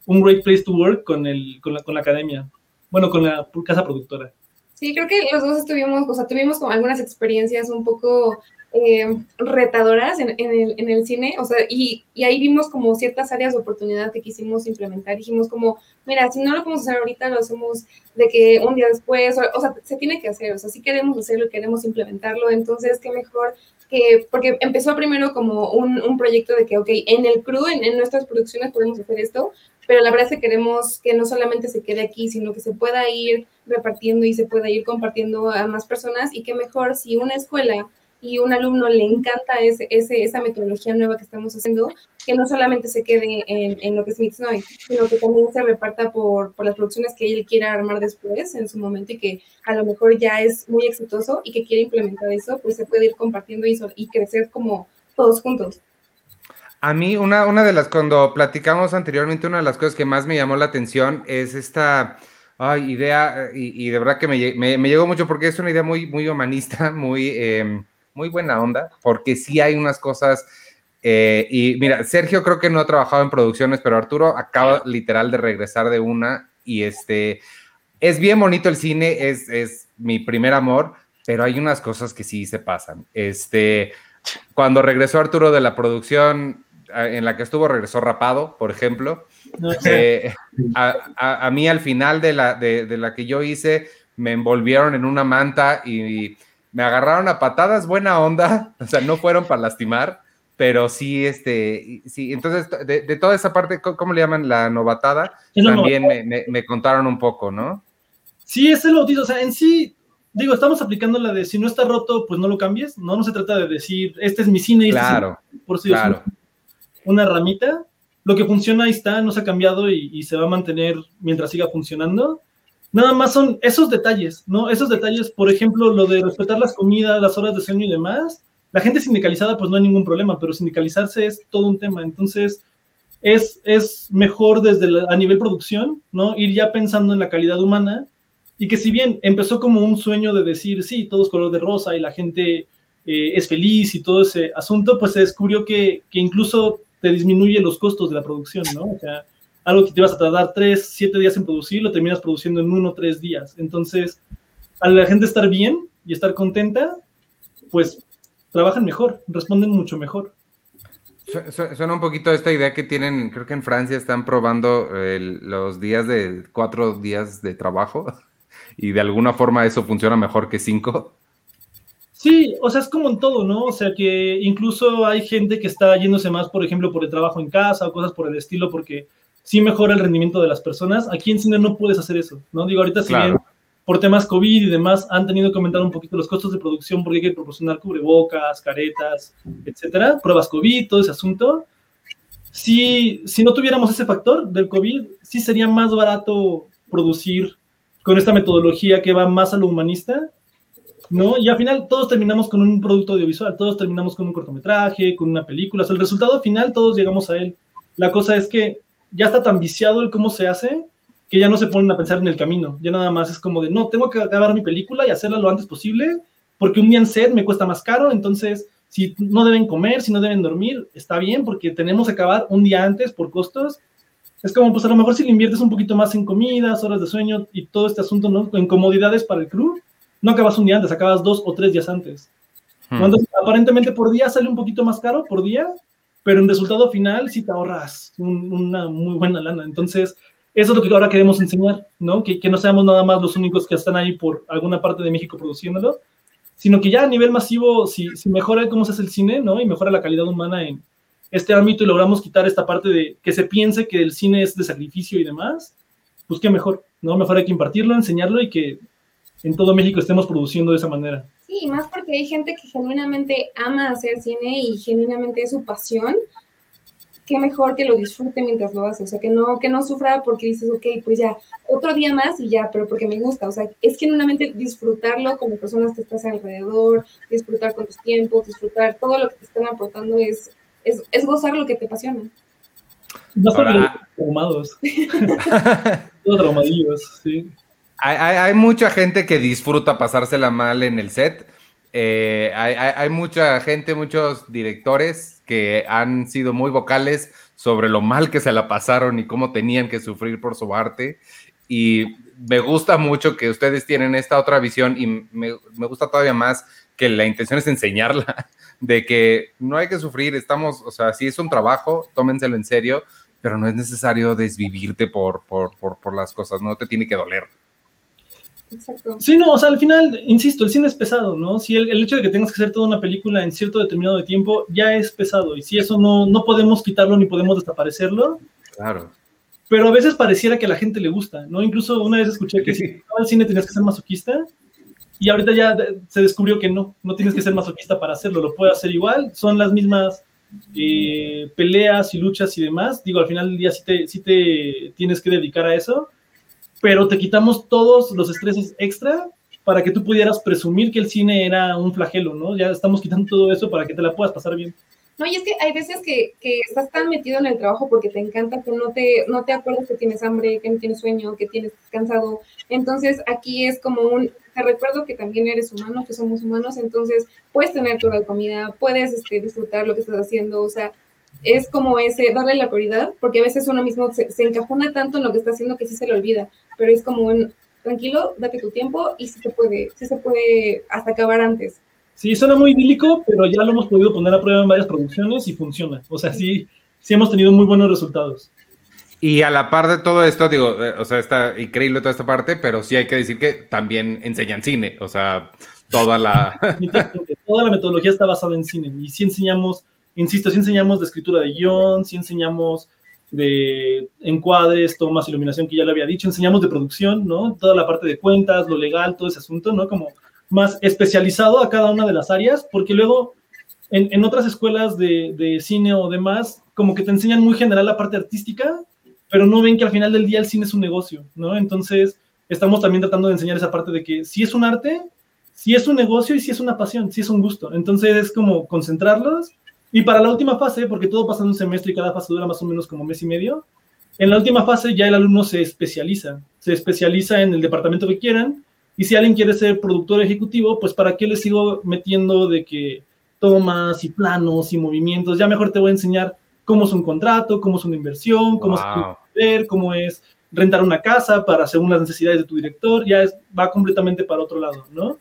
un great place to work con, el, con, la, con la academia, bueno, con la casa productora. Sí, creo que los dos estuvimos, o sea, tuvimos como algunas experiencias un poco eh, retadoras en, el, cine, o sea, y, ahí vimos como ciertas áreas de oportunidad que quisimos implementar. Dijimos como, mira, si no lo podemos hacer ahorita, lo hacemos de que un día después, o, sea, se tiene que hacer, o sea, si queremos hacerlo, queremos implementarlo, entonces, qué mejor que, porque empezó primero como un, proyecto de que, ok, en el crew, en nuestras producciones podemos hacer esto, pero la verdad es que queremos que no solamente se quede aquí, sino que se pueda ir repartiendo y se pueda ir compartiendo a más personas y que mejor si una escuela y un alumno le encanta ese, ese, esa metodología nueva que estamos haciendo, que no solamente se quede en, en lo que es Mixnoy, sino que también se reparta por, por, las producciones que él quiera armar después, en su momento, y que a lo mejor ya es muy exitoso y que quiere implementar eso, pues se puede ir compartiendo y, y crecer como todos juntos. A mí, una, una de las, cuando platicamos anteriormente, una de las cosas que más me llamó la atención es esta idea, y, de verdad que me, me, llegó mucho porque es una idea muy, muy humanista, muy, eh, muy buena onda, porque sí hay unas cosas, eh, y mira, Sergio creo que no ha trabajado en producciones, pero Arturo acaba literal de regresar de una, y este, es bien bonito el cine, es, es mi primer amor, pero hay unas cosas que sí se pasan. Este, cuando regresó Arturo de la producción, en la que estuvo regresó rapado, por ejemplo. Eh, a, a, a, mí al final de la, de, de, la que yo hice, me envolvieron en una manta y me agarraron a patadas, buena onda, o sea, no fueron para lastimar, pero sí, este, sí, entonces, de, de toda esa parte, ¿cómo le llaman? La novatada, también novatada. Me, me, me, contaron un poco, ¿no? Sí, es el bautizo, o sea, en sí, digo, estamos aplicando la de si no está roto, pues no lo cambies, no, no se trata de decir, este es mi cine y claro, este es mi... por si claro. Una ramita, lo que funciona ahí está, no se ha cambiado y, y, se va a mantener mientras siga funcionando. Nada más son esos detalles, ¿no? Esos detalles, por ejemplo, lo de respetar las comidas, las horas de sueño y demás. La gente sindicalizada, pues no hay ningún problema, pero sindicalizarse es todo un tema. Entonces, es, es mejor desde la, a nivel producción, ¿no? Ir ya pensando en la calidad humana y que si bien empezó como un sueño de decir, sí, todo es color de rosa y la gente eh, es feliz y todo ese asunto, pues se descubrió que, que incluso te disminuye los costos de la producción, ¿no? O sea, algo que te ibas a tardar tres, siete días en producir, lo terminas produciendo en uno o tres días. Entonces, a la gente estar bien y estar contenta, pues trabajan mejor, responden mucho mejor. Suena un poquito esta idea que tienen, creo que en Francia están probando los días de cuatro días de trabajo y de alguna forma eso funciona mejor que cinco. Sí, o sea, es como en todo, ¿no? O sea, que incluso hay gente que está yéndose más, por ejemplo, por el trabajo en casa o cosas por el estilo, porque sí mejora el rendimiento de las personas. Aquí en cine no puedes hacer eso, ¿no? Digo, ahorita si claro. bien por temas COVID y demás han tenido que aumentar un poquito los costos de producción porque hay que proporcionar cubrebocas, caretas, etcétera, pruebas COVID, todo ese asunto. Si, si no tuviéramos ese factor del COVID, sí sería más barato producir con esta metodología que va más a lo humanista ¿no? Y al final todos terminamos con un producto audiovisual, todos terminamos con un cortometraje, con una película, o sea, el resultado final todos llegamos a él. La cosa es que ya está tan viciado el cómo se hace que ya no se ponen a pensar en el camino, ya nada más es como de, no, tengo que acabar mi película y hacerla lo antes posible, porque un día en set me cuesta más caro, entonces si no deben comer, si no deben dormir, está bien, porque tenemos que acabar un día antes por costos. Es como, pues a lo mejor si le inviertes un poquito más en comidas, horas de sueño y todo este asunto, ¿no? En comodidades para el crew, no acabas un día antes, acabas dos o tres días antes. Hmm. Cuando aparentemente por día sale un poquito más caro por día, pero en resultado final sí te ahorras un, una muy buena lana. Entonces, eso es lo que ahora queremos enseñar, ¿no? Que, que, no seamos nada más los únicos que están ahí por alguna parte de México produciéndolo, sino que ya a nivel masivo, si, si mejora cómo se hace el cine, ¿no? Y mejora la calidad humana en este ámbito y logramos quitar esta parte de que se piense que el cine es de sacrificio y demás, pues qué mejor, ¿no? Mejor hay que impartirlo, enseñarlo y que en todo México estemos produciendo de esa manera. Sí, más porque hay gente que genuinamente ama hacer cine y genuinamente es su pasión. Qué mejor que lo disfrute mientras lo hace, o sea, que no, que no sufra porque dices, ok, pues ya, otro día más y ya, pero porque me gusta, o sea, es genuinamente disfrutarlo con las personas que estás alrededor, disfrutar con tus tiempos, disfrutar todo lo que te están aportando, es, es, es gozar lo que te apasiona. No traumados. Todos traumadillos, sí. Hay, hay, hay, mucha gente que disfruta pasársela mal en el set. Eh, hay, hay, mucha gente, muchos directores que han sido muy vocales sobre lo mal que se la pasaron y cómo tenían que sufrir por su arte. Y me gusta mucho que ustedes tienen esta otra visión y me, me gusta todavía más que la intención es enseñarla, de que no hay que sufrir, estamos, o sea, si es un trabajo, tómenselo en serio, pero no es necesario desvivirte por, por, por, por las cosas, no te tiene que doler. Exacto. Sí, no, o sea, al final, insisto, el cine es pesado, ¿no? Si el, el, hecho de que tengas que hacer toda una película en cierto determinado de tiempo ya es pesado, y si eso no, no podemos quitarlo ni podemos desaparecerlo. Claro. Pero a veces pareciera que a la gente le gusta, ¿no? Incluso una vez escuché que si al cine tenías que ser masoquista, y ahorita ya se descubrió que no, no tienes que ser masoquista para hacerlo, lo puedes hacer igual, son las mismas eh, peleas y luchas y demás. Digo, al final del día sí te, sí te tienes que dedicar a eso, pero te quitamos todos los estreses extra para que tú pudieras presumir que el cine era un flagelo, ¿no? Ya estamos quitando todo eso para que te la puedas pasar bien. No, y es que hay veces que, que, estás tan metido en el trabajo porque te encanta que no te, no te acuerdas que tienes hambre, que no tienes sueño, que tienes cansado. Entonces aquí es como un, te recuerdo que también eres humano, que somos humanos, entonces puedes tener tu de comida, puedes este, disfrutar lo que estás haciendo, o sea, es como ese, darle la prioridad, porque a veces uno mismo se, se encajona tanto en lo que está haciendo que sí se le olvida, pero es como un, tranquilo, date tu tiempo y sí se puede, sí se puede hasta acabar antes. Sí, suena muy idílico, pero ya lo hemos podido poner a prueba en varias producciones y funciona. O sea, sí, sí hemos tenido muy buenos resultados. Y a la par de todo esto, digo, eh, o sea, está increíble toda esta parte, pero sí hay que decir que también enseñan cine, o sea, toda la... toda la metodología está basada en cine y sí enseñamos, insisto, sí enseñamos de escritura de guion, sí enseñamos de encuadres, tomas, iluminación, que ya le había dicho, enseñamos de producción, ¿no? Toda la parte de cuentas, lo legal, todo ese asunto, ¿no? Como más especializado a cada una de las áreas, porque luego en, en otras escuelas de, de cine o demás, como que te enseñan muy general la parte artística, pero no ven que al final del día el cine es un negocio, ¿no? Entonces, estamos también tratando de enseñar esa parte de que si es un arte, si es un negocio y si es una pasión, si es un gusto. Entonces, es como concentrarlos. Y para la última fase, porque todo pasa en un semestre y cada fase dura más o menos como mes y medio, en la última fase ya el alumno se especializa, se especializa en el departamento que quieran. Y si alguien quiere ser productor ejecutivo, pues para qué le sigo metiendo de que tomas y planos y movimientos, ya mejor te voy a enseñar cómo es un contrato, cómo es una inversión, cómo wow. es ver, cómo es rentar una casa para según las necesidades de tu director, ya es, va completamente para otro lado, ¿no?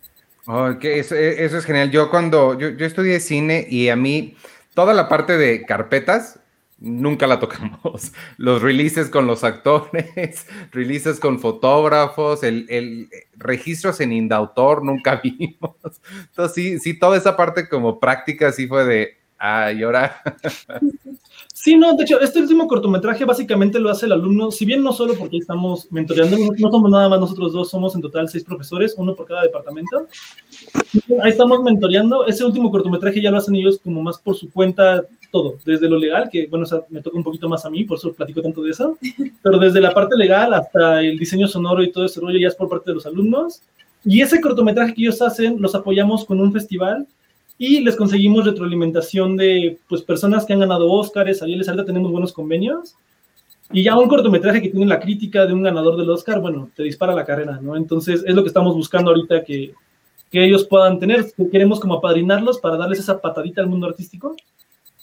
Oh, que eso, eso, es genial. Yo cuando, yo, yo estudié cine y a mí toda la parte de carpetas, nunca la tocamos. Los releases con los actores, releases con fotógrafos, el, el registros en Indautor nunca vimos. Entonces, sí, sí, toda esa parte como práctica sí fue de, ah, y ahora. Sí, no, de hecho, este último cortometraje básicamente lo hace el alumno, si bien no solo porque estamos mentoreando, no somos nada más nosotros dos, somos en total seis profesores, uno por cada departamento. Ahí estamos mentoreando. Ese último cortometraje ya lo hacen ellos como más por su cuenta todo, desde lo legal, que bueno, o sea, me toca un poquito más a mí, por eso platico tanto de eso, pero desde la parte legal hasta el diseño sonoro y todo ese rollo ya es por parte de los alumnos. Y ese cortometraje que ellos hacen, los apoyamos con un festival y les conseguimos retroalimentación de pues, personas que han ganado Óscares, Arieles, ahorita tenemos buenos convenios, y ya un cortometraje que tiene la crítica de un ganador del Oscar, bueno, te dispara la carrera, ¿no? Entonces es lo que estamos buscando ahorita que, que ellos puedan tener, que queremos como apadrinarlos para darles esa patadita al mundo artístico,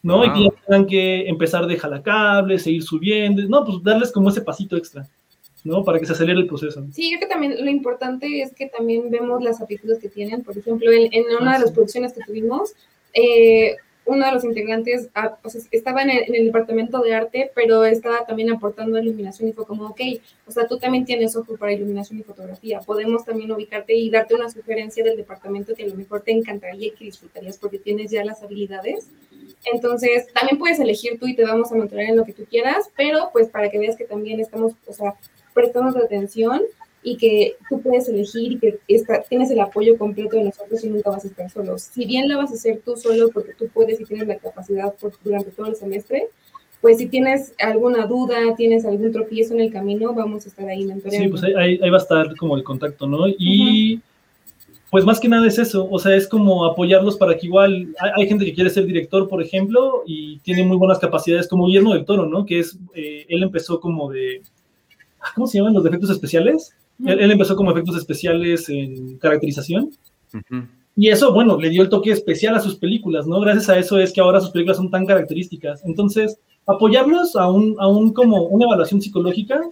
¿no? Wow. Y que ya tengan que empezar de jalacables, seguir subiendo, no, pues darles como ese pasito extra. ¿No? Para que se acelere el proceso. Sí, creo que también lo importante es que también vemos las aptitudes que tienen. Por ejemplo, en, en una de las producciones que tuvimos, eh, uno de los integrantes ah, o sea, estaba en el, en el, departamento de arte, pero estaba también aportando iluminación y fue como, ok, o sea, tú también tienes ojo para iluminación y fotografía, podemos también ubicarte y darte una sugerencia del departamento que a lo mejor te encantaría y que disfrutarías porque tienes ya las habilidades. Entonces, también puedes elegir tú y te vamos a mentorear en lo que tú quieras, pero pues para que veas que también estamos, o sea, prestándote atención y que tú puedes elegir y que está, tienes el apoyo completo de nosotros y nunca vas a estar solo. Si bien la vas a hacer tú solo porque tú puedes y tienes la capacidad por, durante todo el semestre, pues si tienes alguna duda, tienes algún tropiezo en el camino, vamos a estar ahí mentoreando. Sí, pues ahí, ahí va a estar como el contacto, ¿no? Y pues más que nada es eso, o sea, es como apoyarlos para que igual, hay, gente que quiere ser director, por ejemplo, y tiene muy buenas capacidades, como Guillermo del Toro, ¿no? Que es, eh, él empezó como de, ¿cómo se llaman los efectos especiales? Él, empezó como efectos especiales en caracterización. Y eso, bueno, le dio el toque especial a sus películas, ¿no? Gracias a eso es que ahora sus películas son tan características. Entonces, apoyarlos a un, a un como una evaluación psicológica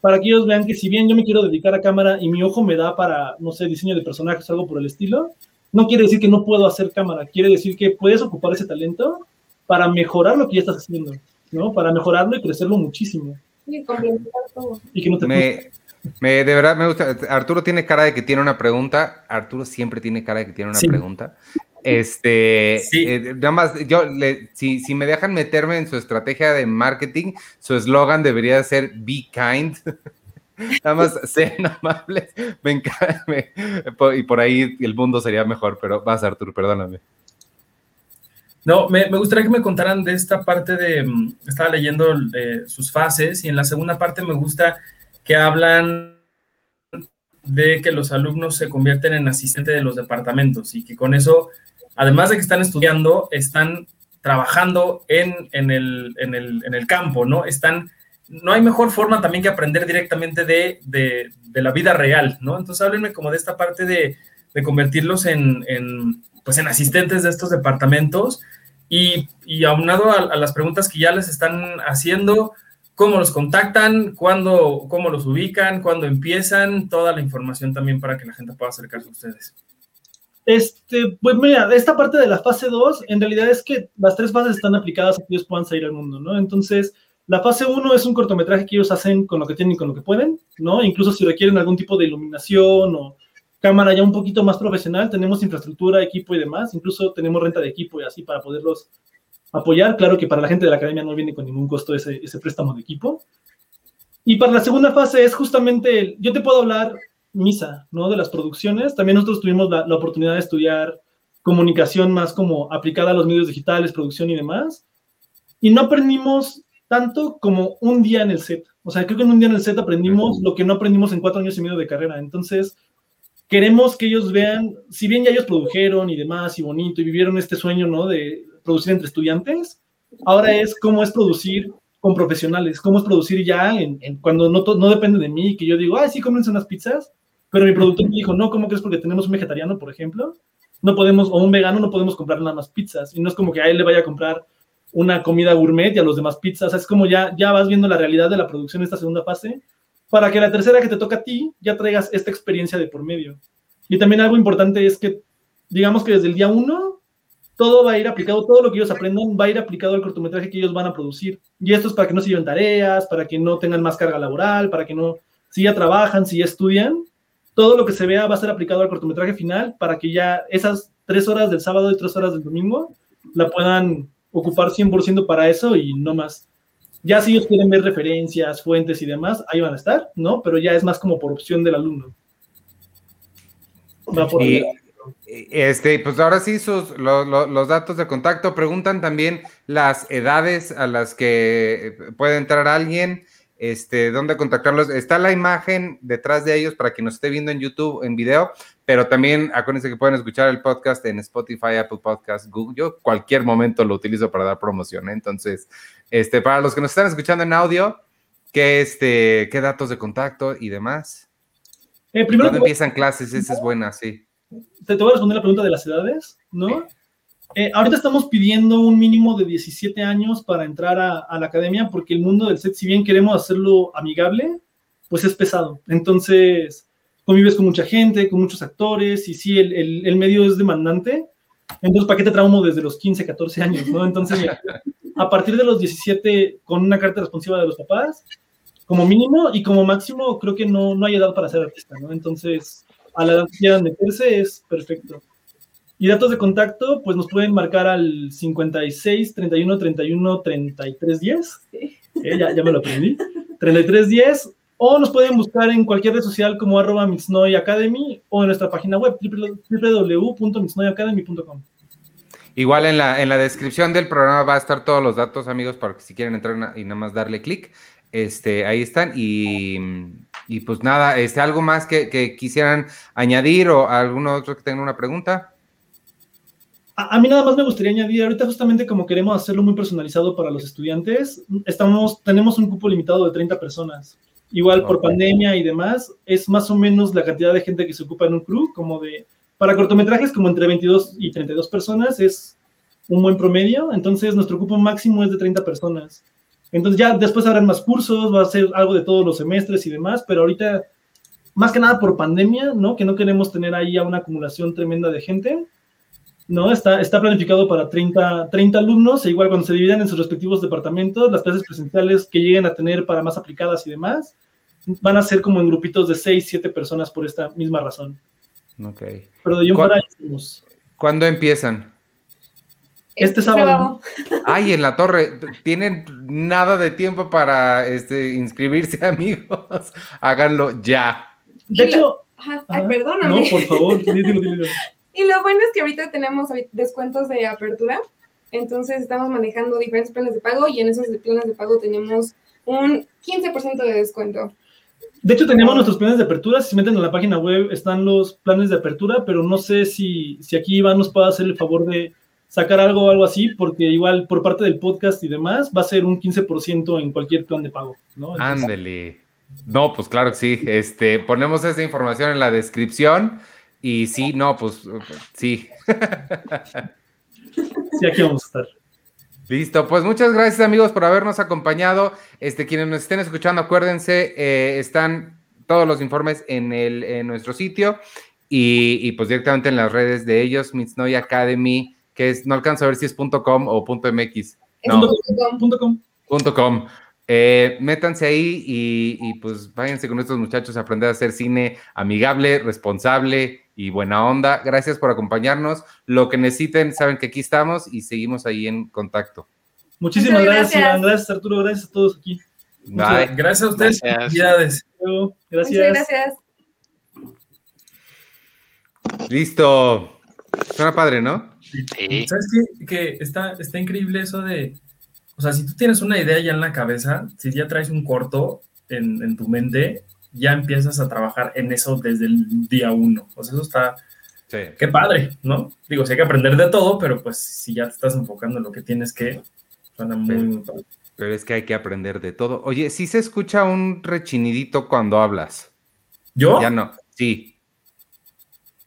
para que ellos vean que si bien yo me quiero dedicar a cámara y mi ojo me da para, no sé, diseño de personajes o algo por el estilo, no quiere decir que no puedo hacer cámara, quiere decir que puedes ocupar ese talento para mejorar lo que ya estás haciendo, ¿no? Para mejorarlo y crecerlo muchísimo. Y complementar todo. Y que no te Me, me, de verdad me gusta. Arturo tiene cara de que tiene una pregunta. Arturo siempre tiene cara de que tiene una Sí. pregunta. Este, Sí. eh, nada más, yo, le- si, si me dejan meterme en su estrategia de marketing, su eslogan debería ser Be kind. Nada más sean amables. Me encanta. me- y por ahí el mundo sería mejor, pero vas, Arturo, perdóname. No, me, gustaría que me contaran de esta parte de, mm, estaba leyendo eh, sus fases y en la segunda parte me gusta que hablan de que los alumnos se convierten en asistentes de los departamentos y que con eso, además de que están estudiando, están trabajando en, en, el, en, el, en el campo, ¿no? Están, no hay mejor forma también que aprender directamente de, de, de la vida real, ¿no? Entonces háblenme como de esta parte de, de convertirlos en, en, pues en asistentes de estos departamentos y, aunado a, a, las preguntas que ya les están haciendo, cómo los contactan, cuándo, cómo los ubican, cuándo empiezan, toda la información también para que la gente pueda acercarse a ustedes. Este, pues mira, esta parte de la fase 2, en realidad es que las tres fases están aplicadas a que ellos puedan salir al mundo, ¿no? Entonces, la fase 1 es un cortometraje que ellos hacen con lo que tienen y con lo que pueden, ¿no? Incluso si requieren algún tipo de iluminación o cámara ya un poquito más profesional, tenemos infraestructura, equipo y demás, incluso tenemos renta de equipo y así para poderlos apoyar. Claro que para la gente de la academia no viene con ningún costo ese, ese préstamo de equipo. Y para la segunda fase es justamente, el, yo te puedo hablar misa, ¿no? De las producciones. También nosotros tuvimos la, la, oportunidad de estudiar comunicación más como aplicada a los medios digitales, producción y demás. Y no aprendimos tanto como un día en el set. O sea, creo que en un día en el set aprendimos lo que no aprendimos en cuatro años y medio de carrera. Entonces, queremos que ellos vean, si bien ya ellos produjeron y demás y bonito y vivieron este sueño, ¿no? De producir entre estudiantes, ahora es cómo es producir con profesionales, cómo es producir ya en, en cuando no, no depende de mí, que yo digo, ay, sí, cómense unas pizzas, pero mi productor me dijo, no, ¿cómo crees? Porque tenemos un vegetariano, por ejemplo, no podemos, o un vegano, no podemos comprar nada más pizzas, y no es como que a él le vaya a comprar una comida gourmet y a los demás pizzas, es como ya, ya vas viendo la realidad de la producción en esta segunda fase, para que la tercera que te toca a ti ya traigas esta experiencia de por medio. Y también algo importante es que, digamos que desde el día uno, todo va a ir aplicado, todo lo que ellos aprendan va a ir aplicado al cortometraje que ellos van a producir. Y esto es para que no se lleven tareas, para que no tengan más carga laboral, para que no, si ya trabajan, si ya estudian, todo lo que se vea va a ser aplicado al cortometraje final para que ya esas tres horas del sábado y tres horas del domingo la puedan ocupar 100% para eso y no más. Ya si ellos quieren ver referencias, fuentes y demás, ahí van a estar, ¿no? Pero ya es más como por opción del alumno. Va por y, este, pues ahora sí, sus, lo, lo, los datos de contacto. Preguntan también las edades a las que puede entrar alguien, este, dónde contactarlos. Está la imagen detrás de ellos para quien nos esté viendo en YouTube, en video, pero también acuérdense que pueden escuchar el podcast en Spotify, Apple Podcast, Google. Yo cualquier momento lo utilizo para dar promoción. ¿eh? Entonces, este, para los que nos están escuchando en audio, ¿qué, este, qué datos de contacto y demás? Eh, primero ¿Cuándo empiezan clases? Esa es buena, sí. Te, te voy a responder la pregunta de las edades, ¿no? Eh, ahorita estamos pidiendo un mínimo de 17 años para entrar a, a, la academia porque el mundo del set, si bien queremos hacerlo amigable, pues es pesado. Entonces, convives con mucha gente, con muchos actores y sí, el, el, el medio es demandante. Entonces, ¿para qué te traumo desde los 15, 14 años, no? Entonces, a partir de los 17, con una carta responsiva de los papás, como mínimo y como máximo, creo que no, no hay edad para ser artista, ¿no? Entonces, a la edad que quieran meterse es perfecto. Y datos de contacto, pues nos pueden marcar al 56 31 31 33 10. Eh, ya, ya me lo aprendí. 33 10 o nos pueden buscar en cualquier red social como arroba Academy o en nuestra página web www.mitsnoyacademy.com. Igual en la, en la descripción del programa va a estar todos los datos, amigos, para que si quieren entrar y nada más darle clic. Este, ahí están. Y, y, pues nada, este, algo más que, que, quisieran añadir o alguno otro que tenga una pregunta. A, a, mí nada más me gustaría añadir, ahorita justamente como queremos hacerlo muy personalizado para los estudiantes, estamos, tenemos un cupo limitado de 30 personas. Igual por okay. pandemia y demás, es más o menos la cantidad de gente que se ocupa en un crew, como de para cortometrajes, como entre 22 y 32 personas, es un buen promedio. Entonces, nuestro cupo máximo es de 30 personas. Entonces, ya después habrán más cursos, va a ser algo de todos los semestres y demás, pero ahorita, más que nada por pandemia, ¿no? Que no queremos tener ahí a una acumulación tremenda de gente. ¿no? Está, está planificado para 30, 30 alumnos, e igual cuando se dividan en sus respectivos departamentos, las clases presenciales que lleguen a tener para más aplicadas y demás, van a ser como en grupitos de 6, 7 personas por esta misma razón. Ok. Pero de para ¿Cuándo empiezan? Este sábado. Ay, en la torre. Tienen nada de tiempo para este, inscribirse, amigos. Háganlo ya. De hecho. Ajá. Perdóname. No, por favor. Y lo bueno es que ahorita tenemos descuentos de apertura. Entonces estamos manejando diferentes planes de pago y en esos planes de pago tenemos un 15% de descuento. De hecho, teníamos nuestros planes de apertura. Si se meten en la página web, están los planes de apertura, pero no sé si, si aquí Iván nos puede hacer el favor de sacar algo o algo así, porque igual por parte del podcast y demás, va a ser un 15% en cualquier plan de pago. ¿no? Entonces, Ándele. No, pues claro que sí. Este, ponemos esa información en la descripción. Y sí, no, pues sí. Sí, aquí vamos a estar. Listo, pues muchas gracias amigos por habernos acompañado. Este, quienes nos estén escuchando, acuérdense, eh, están todos los informes en, el, en nuestro sitio y, y, pues directamente en las redes de ellos, Mitsnoy Academy, que es, no alcanzo a ver si es .com o .mx. No, punto com. Punto .com. Eh, métanse ahí y, y, pues váyanse con estos muchachos a aprender a hacer cine amigable, responsable y buena onda. Gracias por acompañarnos. Lo que necesiten, saben que aquí estamos y seguimos ahí en contacto. Muchísimas gracias, gracias, Arturo. Gracias a todos aquí. Bye. Gracias a ustedes. Gracias. Gracias. Muchas gracias. Listo. Suena padre, ¿no? Sí. ¿Sabes qué? Que está, está increíble eso de o sea, si tú tienes una idea ya en la cabeza, si ya traes un corto en, en, tu mente, ya empiezas a trabajar en eso desde el día uno. O sea, eso está... Sí. Qué padre, ¿no? Digo, sí hay que aprender de todo, pero pues si ya te estás enfocando en lo que tienes que, suena muy, muy padre. Pero es que hay que aprender de todo. Oye, sí se escucha un rechinidito cuando hablas. ¿Yo? Ya no, sí.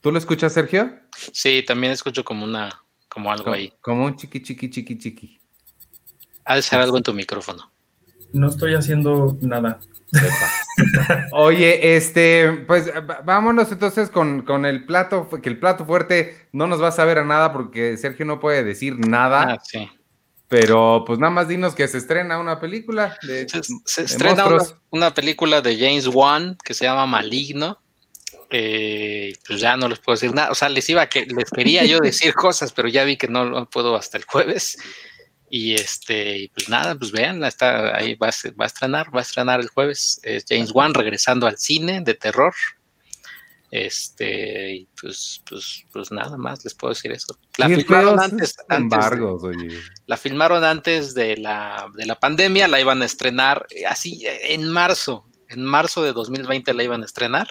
¿Tú lo escuchas, Sergio? Sí, también escucho como una, como algo Como, ahí. como un chiqui, chiqui, chiqui, chiqui. Ha de ser algo en tu micrófono. No estoy haciendo nada. Oye, este, pues vámonos entonces con, con el plato, que el plato fuerte no nos va a saber a nada porque Sergio no puede decir nada, Ah, sí. pero pues nada más dinos que se estrena una película de, Se, se de estrena una, película de James Wan que se llama Maligno. Eh, pues ya no les puedo decir nada. O sea, les iba a que les quería yo decir cosas, pero ya vi que no lo puedo hasta el jueves. Y este, pues nada, pues vean, está ahí va va a estrenar, va a estrenar el jueves. Es James Wan regresando al cine de terror. Este, y pues, pues, pues nada más les puedo decir eso. La filmaron antes, antes de- embargos, oye. la filmaron antes de la, de la pandemia, la iban a estrenar así en marzo. En marzo de 2020 la iban a estrenar.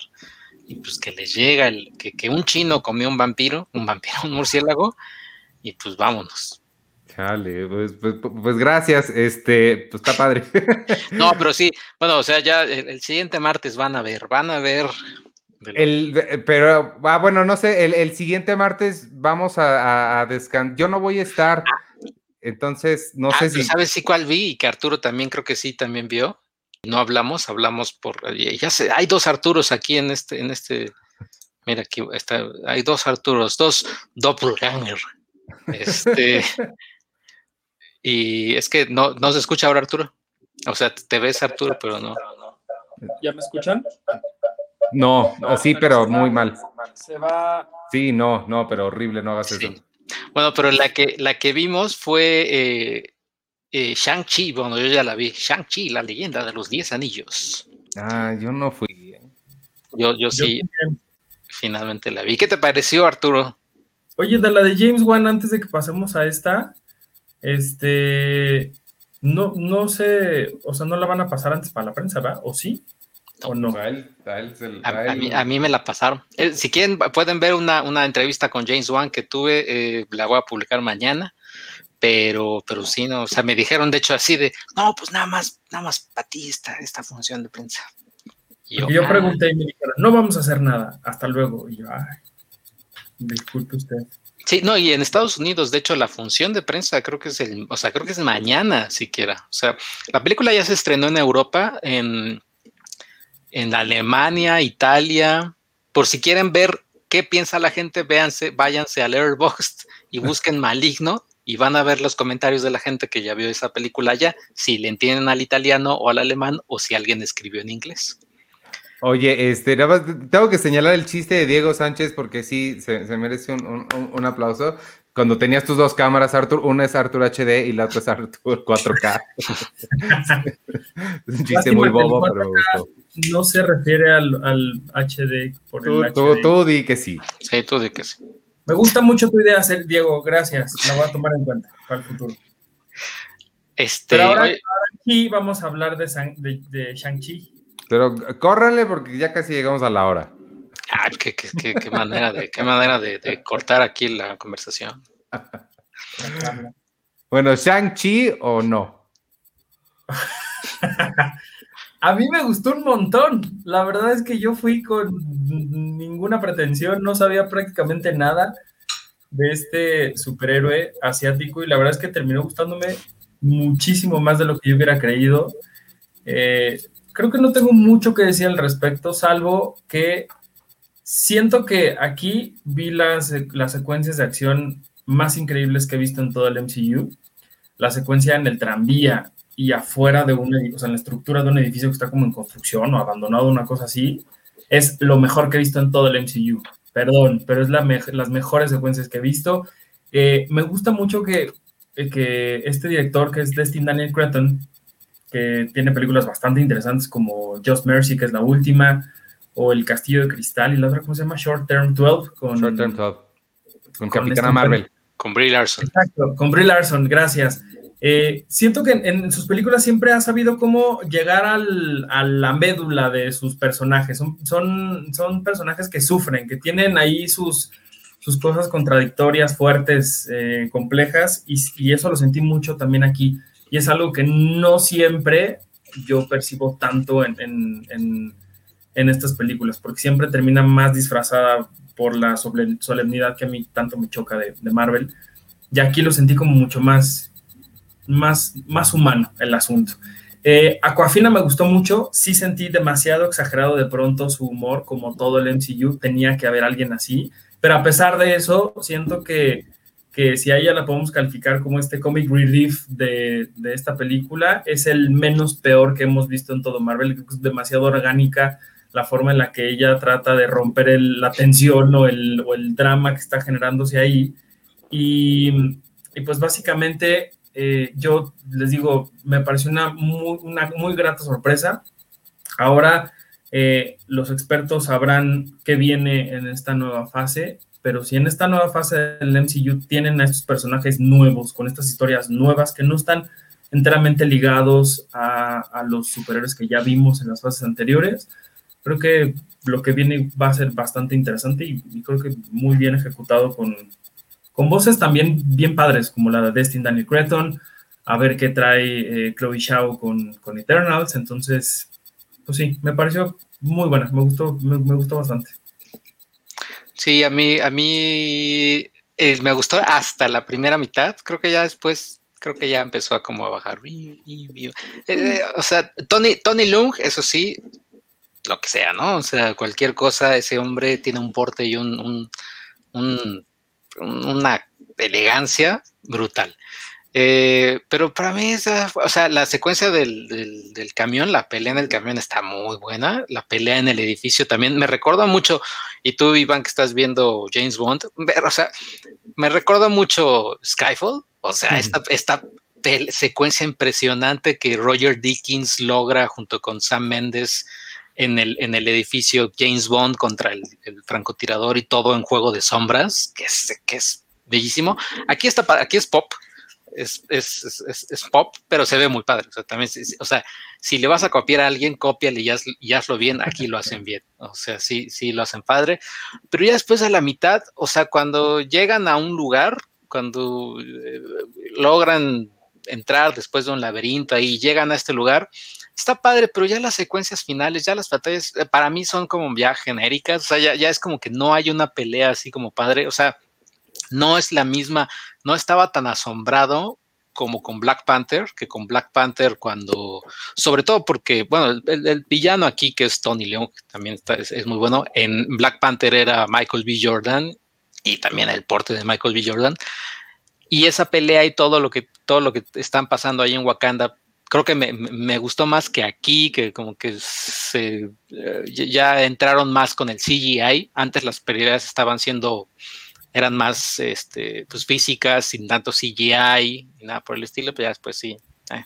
Y pues que les llega el que, que un chino comió un vampiro, un vampiro, un murciélago. Y pues vámonos. Chale, pues, pues, pues gracias, este, pues está padre. No, pero sí, bueno, o sea, ya el, el siguiente martes van a ver, van a ver. El, pero, ah, bueno, no sé, el, el siguiente martes vamos a, a, descansar. Yo no voy a estar, entonces no Ah, sé si. ¿Sabes sí cuál vi? Y que Arturo también creo que sí también vio. No hablamos, hablamos por. Ya sé, hay dos Arturos aquí en este, en este. Mira, aquí está, hay dos Arturos, dos Doppelganger. Este. y es que no, no se escucha ahora, Arturo. O sea, te ves, Arturo, pero no. ¿Ya me escuchan? No, sí, pero muy mal. Se va. Sí, no, no, pero horrible, no hagas Sí. eso. Bueno, pero la que, la que vimos fue eh, eh, Shang-Chi. Bueno, yo ya la vi. Shang-Chi, la leyenda de los diez anillos. Ah, yo no fui. ¿eh? Yo, yo sí, finalmente la vi. ¿Qué te pareció, Arturo? Oye, de la de James Wan, antes de que pasemos a esta, este, no, no sé, o sea, no la van a pasar antes para la prensa, ¿va? ¿O sí? ¿O no? A, él- a él se- A, a a él- mí, a mí me la pasaron. Eh, si quieren, pueden ver una, una entrevista con James Wan que tuve, eh, la voy a publicar mañana, pero, pero sí, no, o sea, me dijeron de hecho así de, no, pues nada más, nada más para ti esta, esta función de prensa. Y Porque yo "Ah". pregunté y me dijeron, no vamos a hacer nada, hasta luego. Y yo, ay, disculpe usted. Sí, no, y en Estados Unidos, de hecho, la función de prensa creo que es el, o sea, creo que es mañana siquiera. O sea, la película ya se estrenó en Europa, en, en Alemania, Italia. Por si quieren ver qué piensa la gente, véanse, váyanse al Airbox y busquen Maligno y van a ver los comentarios de la gente que ya vio esa película ya, si le entienden al italiano o al alemán o si alguien escribió en inglés. Oye, este, nada más tengo que señalar el chiste de Diego Sánchez porque sí, se, se merece un, un- aplauso. Cuando tenías tus dos cámaras, Arthur, una es Arthur HD y la otra es Arthur 4K. es un chiste Lástima muy bobo, pero me 4K gustó. No se refiere al, al HD por Tú, el tú, HD. tú di que sí. Sí, tú de que sí. Me gusta mucho tu idea, Ser- Diego, gracias. La voy a tomar en cuenta para el futuro. Este, Pero ahora, oye, ahora sí vamos a hablar de, de, de Shang-Chi. Pero córranle porque ya casi llegamos a la hora. Ah, qué, qué- qué- qué manera, de, qué manera de, de cortar aquí la conversación. Bueno, ¿Shang-Chi o no? A mí me gustó un montón. La verdad es que yo fui con ninguna pretensión, no sabía prácticamente nada de este superhéroe asiático y la verdad es que terminó gustándome muchísimo más de lo que yo hubiera creído. Eh, creo que no tengo mucho que decir al respecto, salvo que siento que aquí vi las, las secuencias de acción más increíbles que he visto en todo el MCU. La secuencia en el tranvía y afuera de un edificio, o sea, en la estructura de un edificio que está como en construcción o abandonado, una cosa así, es lo mejor que he visto en todo el MCU. Perdón, pero es la me las mejores secuencias que he visto. Eh, me gusta mucho que, eh, que este director, que es Destin Daniel Cretton, que tiene películas bastante interesantes como Just Mercy, que es la última, o El Castillo de Cristal, y la otra, ¿cómo se llama? Short Term 12, con, Short Term 12. Con Con Capitana este- Marvel. Con Brie Larson. Exacto, con Brie Larson, gracias. Eh, siento que en, en sus películas siempre ha sabido cómo llegar al, a la médula de sus personajes. Son, son, son personajes que sufren, que tienen ahí sus, sus cosas contradictorias, fuertes, eh, complejas, y, y eso lo sentí mucho también aquí. Y es algo que no siempre yo percibo tanto en, en, en, en estas películas, porque siempre termina más disfrazada por la solemn- solemnidad que a mí tanto me choca de, de Marvel. Y aquí lo sentí como mucho más, más, más humano el asunto. Eh, Aquafina me gustó mucho, sí sentí demasiado exagerado de pronto su humor, como todo el MCU, tenía que haber alguien así, pero a pesar de eso, siento que, que si a ella la podemos calificar como este comic relief de, de esta película, es el menos peor que hemos visto en todo Marvel, es demasiado orgánica la forma en la que ella trata de romper el- la tensión o el, o el drama que está generándose ahí. Y, y pues básicamente eh, yo les digo, me pareció una muy, una muy grata sorpresa. Ahora eh, los expertos sabrán qué viene en esta nueva fase, pero si en esta nueva fase del MCU tienen a estos personajes nuevos, con estas historias nuevas que no están enteramente ligados a, los superhéroes que ya vimos en las fases anteriores, creo que lo que viene va a ser bastante interesante y, creo que muy bien ejecutado con, con voces también bien padres, como la de Destin Daniel Cretton, a ver qué trae eh, Chloe Shao con, con Eternals. Entonces, pues sí, me pareció muy buena, me gustó, me gustó bastante. Sí, a mí, a mí eh, me gustó hasta la primera mitad. Creo que ya después, creo que ya empezó a como a bajar. Eh, o sea, Tony, Tony Lung, eso sí, lo que sea, ¿no? O sea, cualquier cosa, ese hombre tiene un porte y un, un, un una elegancia brutal. Eh, pero para mí, esa, o sea, la secuencia del, del, camión, la pelea en el camión está muy buena. La pelea en el edificio también me recuerda mucho. Y tú, Iván, que estás viendo James Bond, o sea, me recuerda mucho Skyfall. O sea, esta, esta secuencia impresionante que Roger Dickens logra junto con Sam Mendes en el, en el edificio James Bond contra el, francotirador y todo en juego de sombras, que es, que es bellísimo. Aquí, está, aquí es pop, es, es, es, pop, pero se ve muy padre. O sea, también, o sea, si le vas a copiar a alguien, cópiale y, haz, y hazlo bien. Aquí lo hacen bien. O sea, sí, sí lo hacen padre. Pero ya después a la mitad, o sea, cuando llegan a un lugar, cuando eh, logran entrar después de un laberinto y llegan a este lugar, está padre, pero ya las secuencias finales, ya las batallas, eh, para mí son como ya genéricas, o sea, ya, ya es como que no hay una pelea así como padre, o sea, no es la misma, no estaba tan asombrado como con Black Panther, que con Black Panther cuando, sobre todo porque, bueno, el, villano aquí que es Tony León, también es, muy bueno, en Black Panther era Michael B. Jordan y también el porte de Michael B. Jordan. Y esa pelea y todo lo que, todo lo que están pasando ahí en Wakanda, creo que me, gustó más que aquí, que como que se, eh, ya entraron más con el CGI. Antes las peleas estaban siendo eran más este, pues, físicas, sin tanto CGI y nada por el estilo, pero ya después sí. Eh.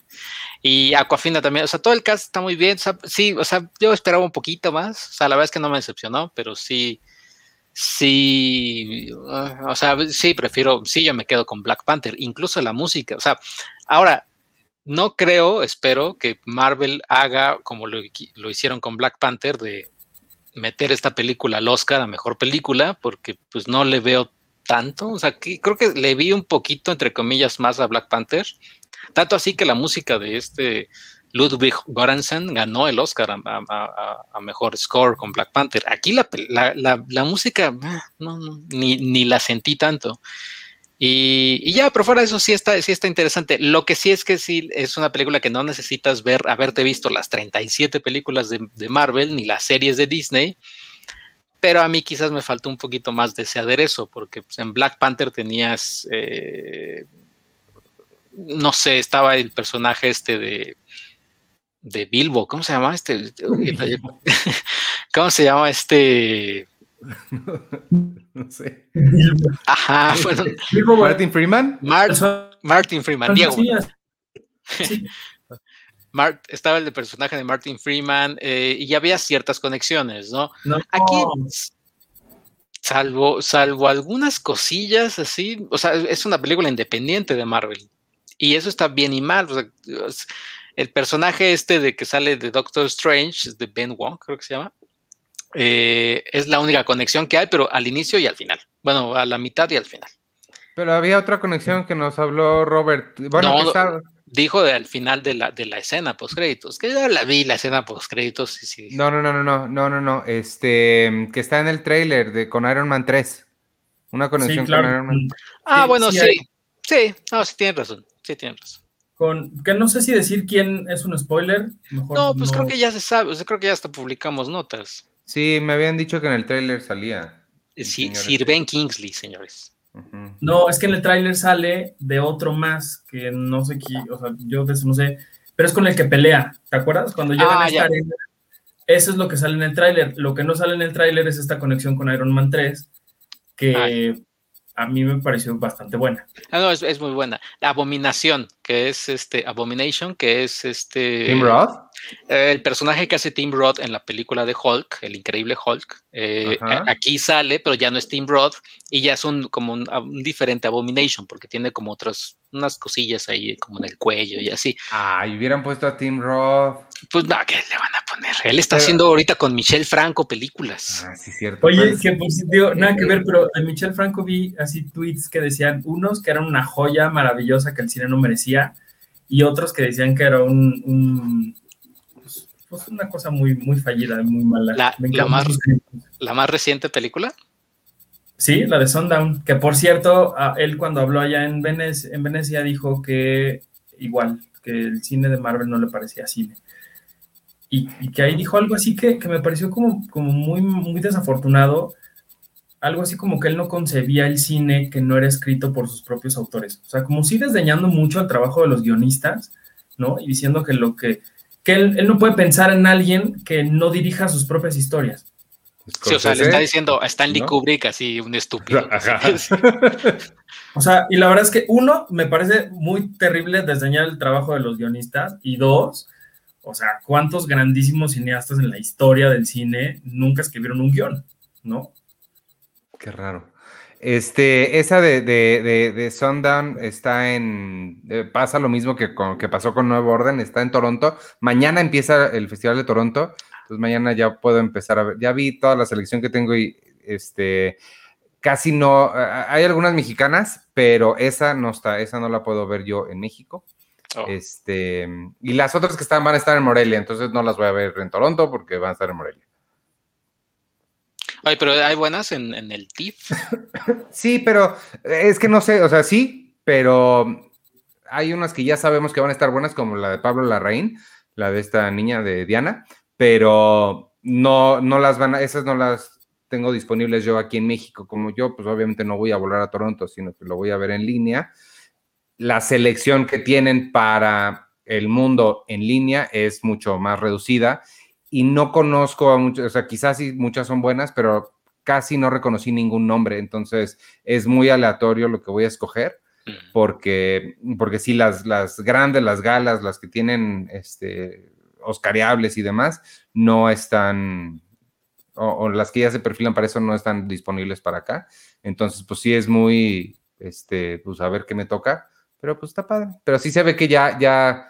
Y Aquafina también, o sea, todo el cast está muy bien. sí, o sea, yo esperaba un poquito más. O sea, la verdad es que no me decepcionó, pero sí, sí, uh, o sea, sí, prefiero, sí, yo me quedo con Black Panther, incluso la música. O sea, ahora, no creo, espero que Marvel haga como lo, lo hicieron con Black Panther de meter esta película al Oscar a mejor película, porque pues no le veo tanto, o sea, que creo que le vi un poquito, entre comillas, más a Black Panther, tanto así que la música de este Ludwig Göransson ganó el Oscar a, mejor score con Black Panther. Aquí la, la, música ah, no, ni, ni, la sentí tanto. Y, ya, pero fuera de eso sí está, sí está interesante. Lo que sí es que sí es una película que no necesitas ver, haberte visto las 37 películas de, de Marvel ni las series de Disney pero a mí quizás me faltó un poquito más de ese aderezo, porque pues, en Black Panther tenías, eh, no sé, estaba el personaje este de, de Bilbo, ¿cómo se llama este? ¿Cómo se llama este? No sé. Ajá, bueno. Martin Freeman. Martin Freeman, Diego. Sí estaba el de personaje de Martin Freeman eh, y había ciertas conexiones, ¿no? Aquí, salvo, salvo algunas cosillas así, o sea, es una película independiente de Marvel y eso está bien y mal. el personaje este de que sale de Doctor Strange, de Ben Wong, creo que se llama, eh, es la única conexión que hay, pero al inicio y al final. Bueno, a la mitad y al final. Pero había otra conexión que nos habló Robert. Bueno, dijo al final de la, de la escena post créditos, que ya la vi la escena post créditos. Sí, No, no, no, no, no, no, no, no, este, que está en el trailer de con Iron Man 3. Una conexión con Iron Man. Ah, bueno, sí, sí, no, sí tienes razón, sí tienes razón. Con, que no sé si decir quién es un spoiler. no, pues creo que ya se sabe, o sea, creo que ya hasta publicamos notas. Sí, me habían dicho que en el trailer salía. Sí, Sir Ben Kingsley, señores. No, es que en el tráiler sale de otro más que no sé quién, o sea, yo no sé, pero es con el que pelea, ¿te acuerdas? Cuando llegan ah, a esta arena, eso es lo que sale en el tráiler. Lo que no sale en el tráiler es esta conexión con Iron Man 3, que a mí me pareció bastante buena. Ah, no, es, muy buena. La Abominación, que es este, Abomination, que es este... Tim Roth. Eh, el personaje que hace Tim Roth en la película de Hulk, el increíble Hulk, eh, aquí sale, pero ya no es Tim Roth y ya es un, como un, diferente Abomination, porque tiene como otras, unas cosillas ahí como en el cuello y así. Ah, y hubieran puesto a Tim Roth. Pues no, ¿qué le van a poner? Él está haciendo ahorita con Michelle Franco películas. Ah, sí, cierto. Oye, que positivo, nada que ver, pero de Michelle Franco vi así tweets que decían unos que eran una joya maravillosa que el cine no merecía y otros que decían que era un, pues, pues, una cosa muy, muy fallida, muy mala. La, la, más, reciente película? Sí, la de Sundown, que por cierto, él cuando habló allá en, Venecia, en Venecia dijo que igual, que el cine de Marvel no le parecía cine. Y, que ahí dijo algo así que, me pareció como, como muy, muy desafortunado, algo así como que él no concebía el cine que no era escrito por sus propios autores. O sea, como si desdeñando mucho el trabajo de los guionistas, ¿no? Y diciendo que lo que, que él, no puede pensar en alguien que no dirija sus propias historias. Sí, o sea, le está diciendo a Stanley ¿no? Kubrick así, un estúpido. O sea, y la verdad es que uno, me parece muy terrible desdeñar el trabajo de los guionistas y dos, o sea, cuántos grandísimos cineastas en la historia del cine nunca escribieron un guion, ¿no? Qué raro. Este, esa de, de, de, de Sundown está en. eh, pasa lo mismo que, con, que pasó con Nuevo Orden, está en Toronto. Mañana empieza el Festival de Toronto. Entonces mañana ya puedo empezar a ver. Ya vi toda la selección que tengo y este. Casi no. Hay algunas mexicanas, pero esa no está, esa no la puedo ver yo en México. Oh. Este, y las otras que están van a estar en Morelia, entonces no las voy a ver en Toronto porque van a estar en Morelia. Ay, pero hay buenas en, en el TIFF. Sí, pero es que no sé, o sea, sí, pero hay unas que ya sabemos que van a estar buenas, como la de Pablo Larraín, la de esta niña de Diana, pero no, no las van a, esas no las tengo disponibles yo aquí en México, como yo, pues obviamente no voy a volar a Toronto, sino que lo voy a ver en línea. La selección que tienen para el mundo en línea es mucho más reducida y no conozco a muchos, o sea, quizás sí muchas son buenas, pero casi no reconocí ningún nombre, entonces es muy aleatorio lo que voy a escoger, porque, porque sí, las, las grandes, las galas, las que tienen este, oscariables y demás, no están, o, o las que ya se perfilan para eso no están disponibles para acá, entonces pues sí es muy, este, pues a ver qué me toca, pero pues está padre, pero sí se ve que ya, ya,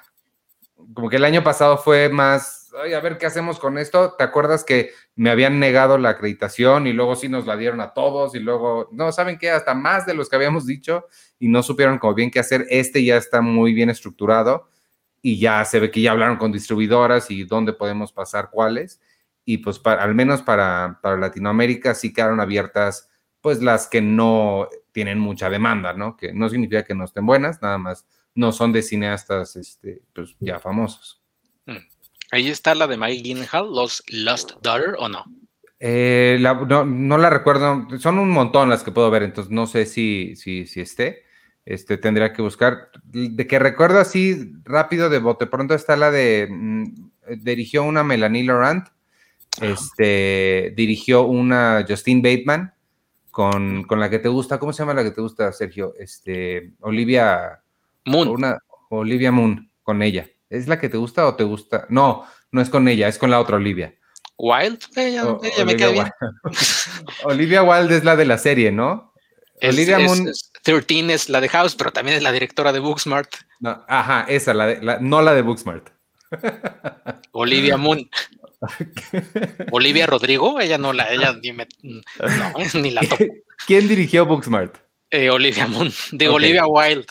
como que el año pasado fue más, ay, a ver qué hacemos con esto. ¿Te acuerdas que me habían negado la acreditación y luego sí nos la dieron a todos y luego, no, ¿saben qué? Hasta más de los que habíamos dicho y no supieron como bien qué hacer. Este ya está muy bien estructurado y ya se ve que ya hablaron con distribuidoras y dónde podemos pasar cuáles. Y pues para, al menos para, para Latinoamérica sí quedaron abiertas pues las que no tienen mucha demanda, ¿no? Que no significa que no estén buenas, nada más no son de cineastas este, pues ya famosos. Ahí está la de Mike Gyllenhaal, Los Lost Daughter, ¿o no? Eh, la- no, no la recuerdo, son un montón las que puedo ver, entonces no sé si, si, si esté. Este, tendría que buscar. De que recuerdo así rápido de bote pronto está la de. mm, dirigió una Melanie Laurent, este, dirigió una Justine Bateman con, con la que te gusta. ¿Cómo se llama la que te gusta, Sergio? Este, Olivia. Moon. Una, Olivia Moon, con ella. ¿Es la que te gusta o te gusta? No, no es con ella, es con la otra Olivia. Wild, ella, O- ella me Olivia cae bien. Olivia Wilde es la de la serie, ¿no? Es- Olivia es- Moon. es- 13 es la de House, pero también es la directora de Booksmart. no, ajá, esa, la de- la- no la de Booksmart. Olivia Moon. Olivia Rodrigo, ella no la, ella ni, me- no, ni la topo. ¿Quién dirigió Booksmart? Eh, Olivia Moon, de. Olivia Wilde.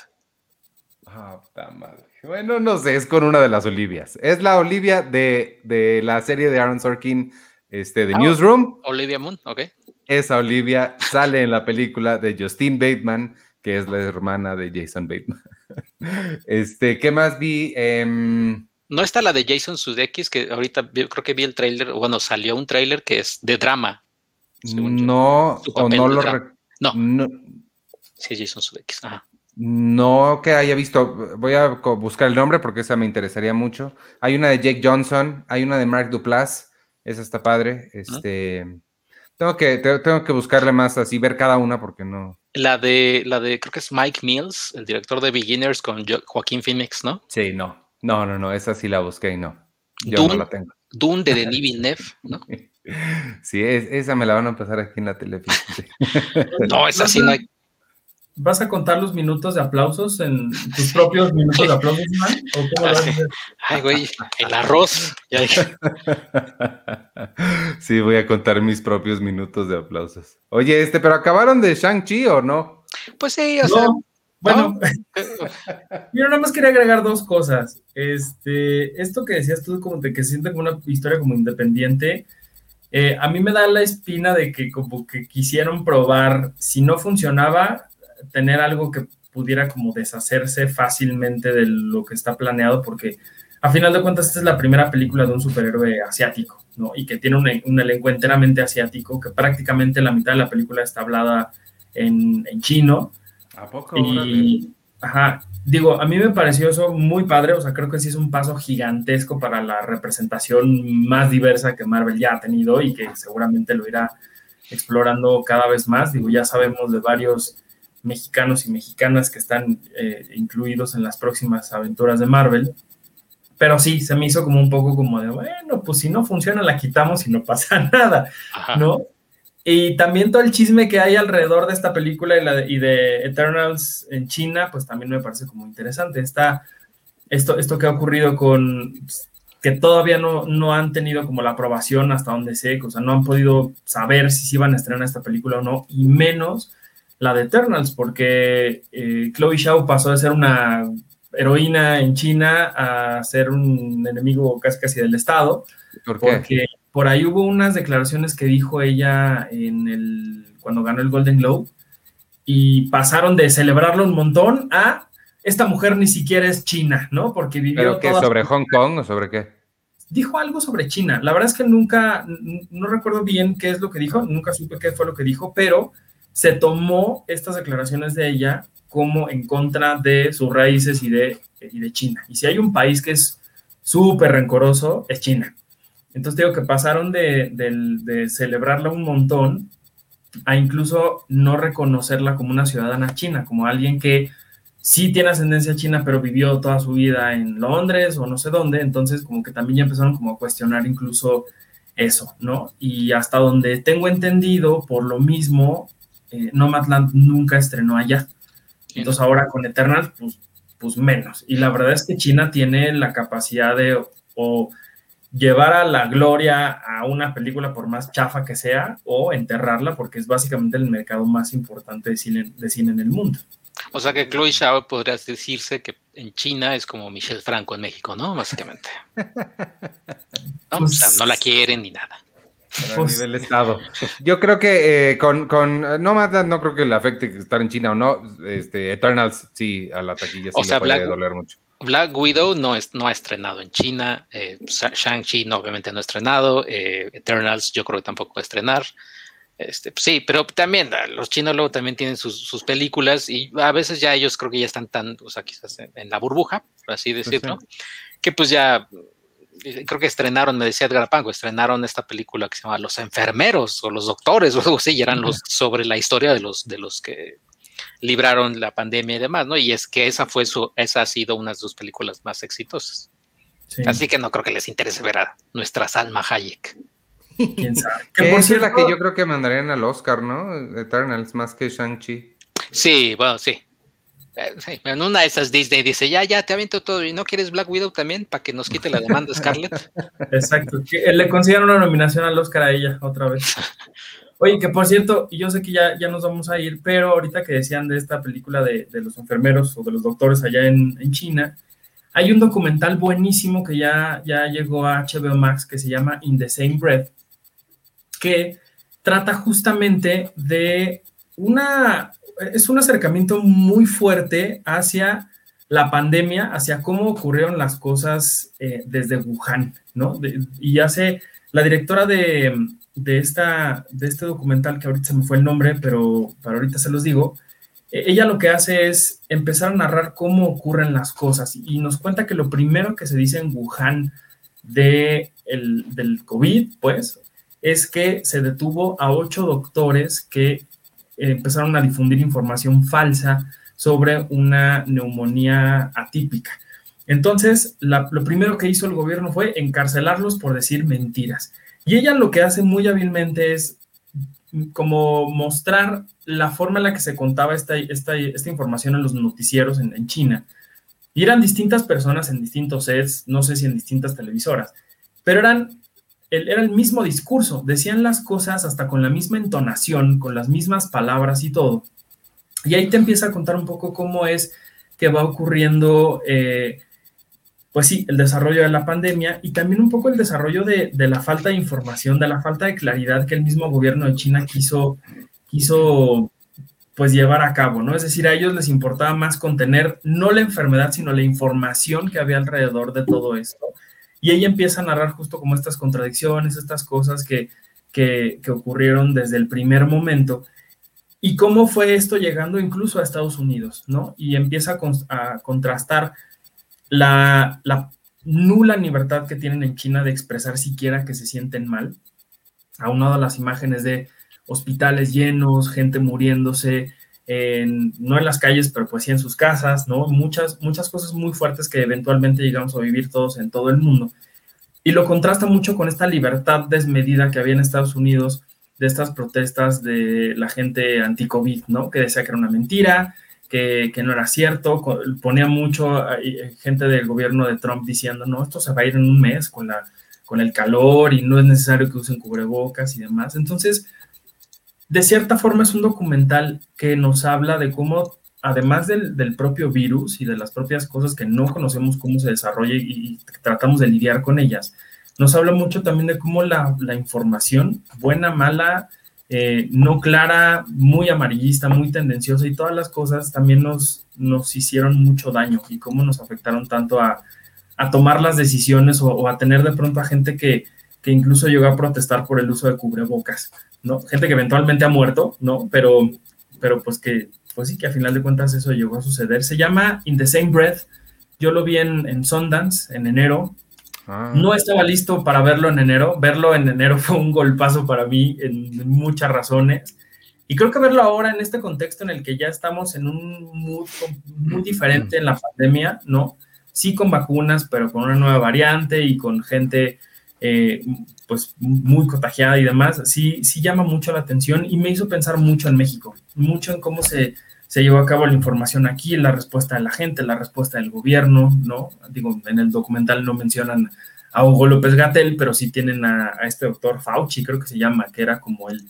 Ah, puta madre. Bueno, no sé, es con una de las Olivias. Es la Olivia de, de la serie de Aaron Sorkin, este, de Ah. Newsroom. Olivia Moon, ok. Esa Olivia sale en la película de Justine Bateman, que es la hermana de Jason Bateman. Este, ¿qué más vi? Em, No está la de Jason Sudeikis, que ahorita creo que vi el tráiler, bueno, salió un tráiler que es de drama. no, o no lo No. no, Sí, Jason Sudeikis. Ajá. No que haya visto, voy a buscar el nombre porque esa me interesaría mucho. Hay una de Jake Johnson, hay una de Mark Duplass, esa está padre. Este, tengo que, te- tengo que buscarle más así, ver cada una porque no. La de, la de, creo que es Mike Mills, el director de Beginners con Jo- Joaquín Phoenix, ¿no? Sí, no, no, no, no, esa sí la busqué y no. Yo Dune. no la tengo. Dune de Denis Villeneuve, ¿no? Sí, es- esa me la van a empezar aquí en la televisión. No, esa sí no hay. ¿Vas a contar los minutos de aplausos en tus propios minutos de aplausos, man? ¿O cómo lo vas a hacer? Ay, güey, el arroz. Ya dije, Sí, voy a contar mis propios minutos de aplausos. Oye, este, pero acabaron de Shang-Chi o no? Pues sí, o sea, No, bueno, yo nada más quería agregar dos cosas. Este, esto que decías tú, como de que se siente como una historia como independiente, eh, a mí me da la espina de que como que quisieron probar, si no funcionaba, tener algo que pudiera como deshacerse fácilmente de lo que está planeado, porque a final de cuentas esta es la primera película de un superhéroe asiático, ¿no? Y que tiene un, un elenco enteramente asiático, que prácticamente la mitad de la película está hablada en, en chino. ¿A poco? Y, Ajá, digo, a mí me pareció eso muy padre, o sea, creo que sí es un paso gigantesco para la representación más diversa que Marvel ya ha tenido y que seguramente lo irá explorando cada vez más. Digo, ya sabemos de varios mexicanos y mexicanas que están eh, incluidos en las próximas aventuras de Marvel. Pero sí, se me hizo como un poco como de, bueno, pues si no funciona, la quitamos y no pasa nada, ¿no? Y también todo el chisme que hay alrededor de esta película y, la y de Eternals en China, pues también me parece como interesante. Está esto, esto que ha ocurrido con que todavía no, no han tenido como la aprobación hasta donde sé, o sea, no han podido saber si se iban a estrenar esta película o no, y menos la de Eternals, porque eh, Chloe Zhao pasó de ser una heroína en China a ser un enemigo casi casi del Estado. ¿Por qué? Porque por ahí hubo unas declaraciones que dijo ella en el, cuando ganó el Golden Globe y pasaron de celebrarlo un montón a esta mujer ni siquiera es china, ¿no? Porque vivió. ¿Pero qué? ¿Sobre Hong Kong o sobre qué? Dijo algo sobre China. La verdad es que nunca, no recuerdo bien qué es lo que dijo, nunca supe qué fue lo que dijo, pero se tomó estas declaraciones de ella como en contra de sus raíces y de, y de China. Y si hay un país que es súper rencoroso, es China. Entonces digo que pasaron de, de, celebrarla un montón a incluso no reconocerla como una ciudadana china, como alguien que sí tiene ascendencia china, pero vivió toda su vida en Londres o no sé dónde, entonces como que también ya empezaron como a cuestionar incluso eso, ¿no? Y hasta donde tengo entendido, por lo mismo, eh, Nomadland nunca estrenó allá. Entonces ahora con Eternal, pues, pues menos. Y la verdad es que China tiene la capacidad de o llevar a la gloria a una película por más chafa que sea o enterrarla porque es básicamente el mercado más importante de cine, de cine en el mundo. O sea que Chloe Zhao podría decirse que en China es como Michelle Franco en México, ¿no? Básicamente. No, o sea, no la quieren ni nada. A pues nivel estado. Yo creo que eh, con, con no no creo que le afecte estar en China o no. Este, Eternals sí a la taquilla sí le puede doler mucho. Black Widow no, es, no ha estrenado en China, eh, Shang-Chi no, obviamente no ha estrenado, eh, Eternals yo creo que tampoco va a estrenar. Este, pues sí, pero también ah, los chinos luego también tienen sus, películas y a veces ya ellos creo que ya están tan, o sea, quizás en, la burbuja, por así pues decirlo, que pues ya creo que estrenaron, me decía Edgar Pango, estrenaron esta película que se llama Los Enfermeros o Los Doctores o algo así, y eran los sobre la historia de los, de los que libraron la pandemia y demás, ¿no? Y es que esa fue su, esa ha sido una de sus películas más exitosas. Así que no creo que les interese ver a nuestra Salma Hayek. ¿Quién sabe? Que es la que yo creo que mandarían al Oscar, ¿no? Eternals más que Shang-Chi. Sí, bueno, sí. Eh, en una de esas Disney dice, ya, ya, te aviento todo. ¿Y no quieres Black Widow también para que nos quite la demanda Scarlett? Exacto. le consiguieron una nominación al Oscar a ella otra vez. Oye, que por cierto, yo sé que ya, ya nos vamos a ir, pero ahorita que decían de esta película de, los enfermeros o de los doctores allá en, China, hay un documental buenísimo que ya, ya llegó a HBO Max que se llama In the Same Breath, que trata justamente de una, es un acercamiento muy fuerte hacia la pandemia, hacia cómo ocurrieron las cosas eh, desde Wuhan, ¿no? y hace, la directora de, de, esta, de este documental, que ahorita se me fue el nombre, pero para ahorita se los digo, e, ella lo que hace es empezar a narrar cómo ocurren las cosas y nos cuenta que lo primero que se dice en Wuhan de el, del COVID, pues, es que se detuvo a ocho doctores que empezaron a difundir información falsa sobre una neumonía atípica. Entonces, lo primero que hizo el gobierno fue encarcelarlos por decir mentiras. Y ella lo que hace muy hábilmente es como mostrar la forma en la que se contaba esta, esta, esta información en los noticieros en, China. Y eran distintas personas en distintos sets, no sé si en distintas televisoras, pero eran era el mismo discurso, decían las cosas hasta con la misma entonación, con las mismas palabras y todo. Y ahí te empieza a contar un poco cómo es que va ocurriendo eh, pues sí, el desarrollo de la pandemia y también un poco el desarrollo de, la falta de información, de la falta de claridad que el mismo gobierno de China quiso, quiso pues llevar a cabo, ¿no? Es decir, a ellos les importaba más contener no la enfermedad, sino la información que había alrededor de todo esto. Y ella empieza a narrar justo como estas contradicciones, estas cosas que, que, ocurrieron desde el primer momento y cómo fue esto llegando incluso a Estados Unidos, ¿no? Y empieza a, contrastar la, la, nula libertad que tienen en China de expresar siquiera que se sienten mal, aunado a las imágenes de hospitales llenos, gente muriéndose, no en las calles, pero pues sí en sus casas, ¿no? Muchas, muchas cosas muy fuertes que eventualmente llegamos a vivir todos en todo el mundo. Y lo contrasta mucho con esta libertad desmedida que había en Estados Unidos de estas protestas de la gente anti-COVID, ¿no? Que decía que era una mentira, que, que, no era cierto, ponía mucho gente del gobierno de Trump diciendo, no, esto se va a ir en un mes con, la, con el calor y no es necesario que usen cubrebocas y demás. Entonces, de cierta forma es un documental que nos habla de cómo, además del, del propio virus y de las propias cosas que no conocemos cómo se desarrolla y, tratamos de lidiar con ellas, nos habla mucho también de cómo la, la información, buena, mala, eh, no clara, muy amarillista, muy tendenciosa y todas las cosas también nos, nos hicieron mucho daño y cómo nos afectaron tanto a, a tomar las decisiones o, a tener de pronto a gente que, que incluso llegó a protestar por el uso de cubrebocas. ¿No? Gente que eventualmente ha muerto, ¿no? Pero, pero pues que, pues sí que a final de cuentas eso llegó a suceder. Se llama In the Same Breath. Yo lo vi en, en Sundance en enero. Ah. No estaba listo para verlo en enero. Verlo en enero fue un golpazo para mí en muchas razones. Y creo que verlo ahora en este contexto en el que ya estamos en un mood muy diferente en la pandemia, ¿no? Sí con vacunas, pero con una nueva variante y con gente eh, pues muy contagiada y demás, sí, sí llama mucho la atención y me hizo pensar mucho en México, mucho en cómo se, se llevó a cabo la información aquí, la respuesta de la gente, la respuesta del gobierno, ¿no? Digo, en el documental no mencionan a Hugo López Gatel, pero sí tienen a, este doctor Fauci, creo que se llama, que era como el,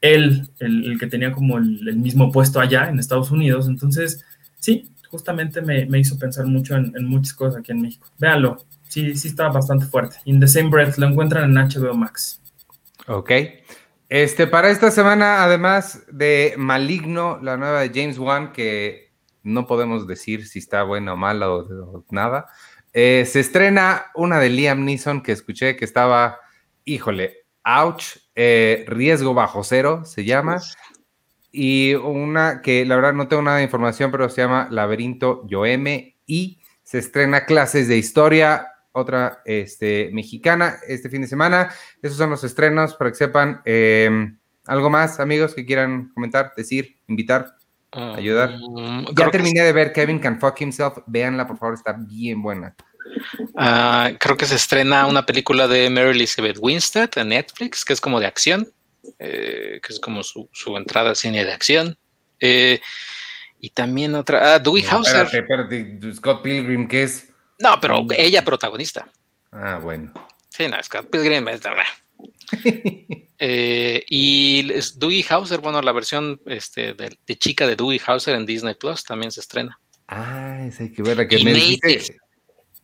él, el, que tenía como el, mismo puesto allá en Estados Unidos. Entonces, sí, justamente me, me hizo pensar mucho en, en, muchas cosas aquí en México. Véanlo, sí, sí está bastante fuerte. In the Same Breath lo encuentran en HBO Max. Ok. Este, para esta semana, además de Maligno, la nueva de James Wan, que no podemos decir si está buena o mala o, nada, eh, se estrena una de Liam Neeson que escuché que estaba, híjole, ouch, eh, riesgo bajo cero se llama, y una que la verdad no tengo nada de información, pero se llama Laberinto Yoeme y se estrena clases de historia otra este, mexicana este fin de semana. Esos son los estrenos para que sepan. Em, ¿Algo más, amigos, que quieran comentar, decir, invitar, ayudar? Um, ya terminé de ver Kevin Can Fuck Himself. Véanla, por favor, está bien buena. Uh, creo que se estrena una película de Mary Elizabeth Winstead en Netflix, que es como de acción, eh, que es como su, su, entrada al cine de acción. Eh, y también otra, ah, Dewey Hauser. Espérate, Scott Pilgrim, ¿qué es? No, pero ella protagonista. Ah, bueno. Sí, no, Scott Pilgrim es eh, y Dewey Hauser, bueno, la versión este, de, chica de Dewey Hauser en Disney Plus también se estrena. Ah, esa hay que verla que me dijiste.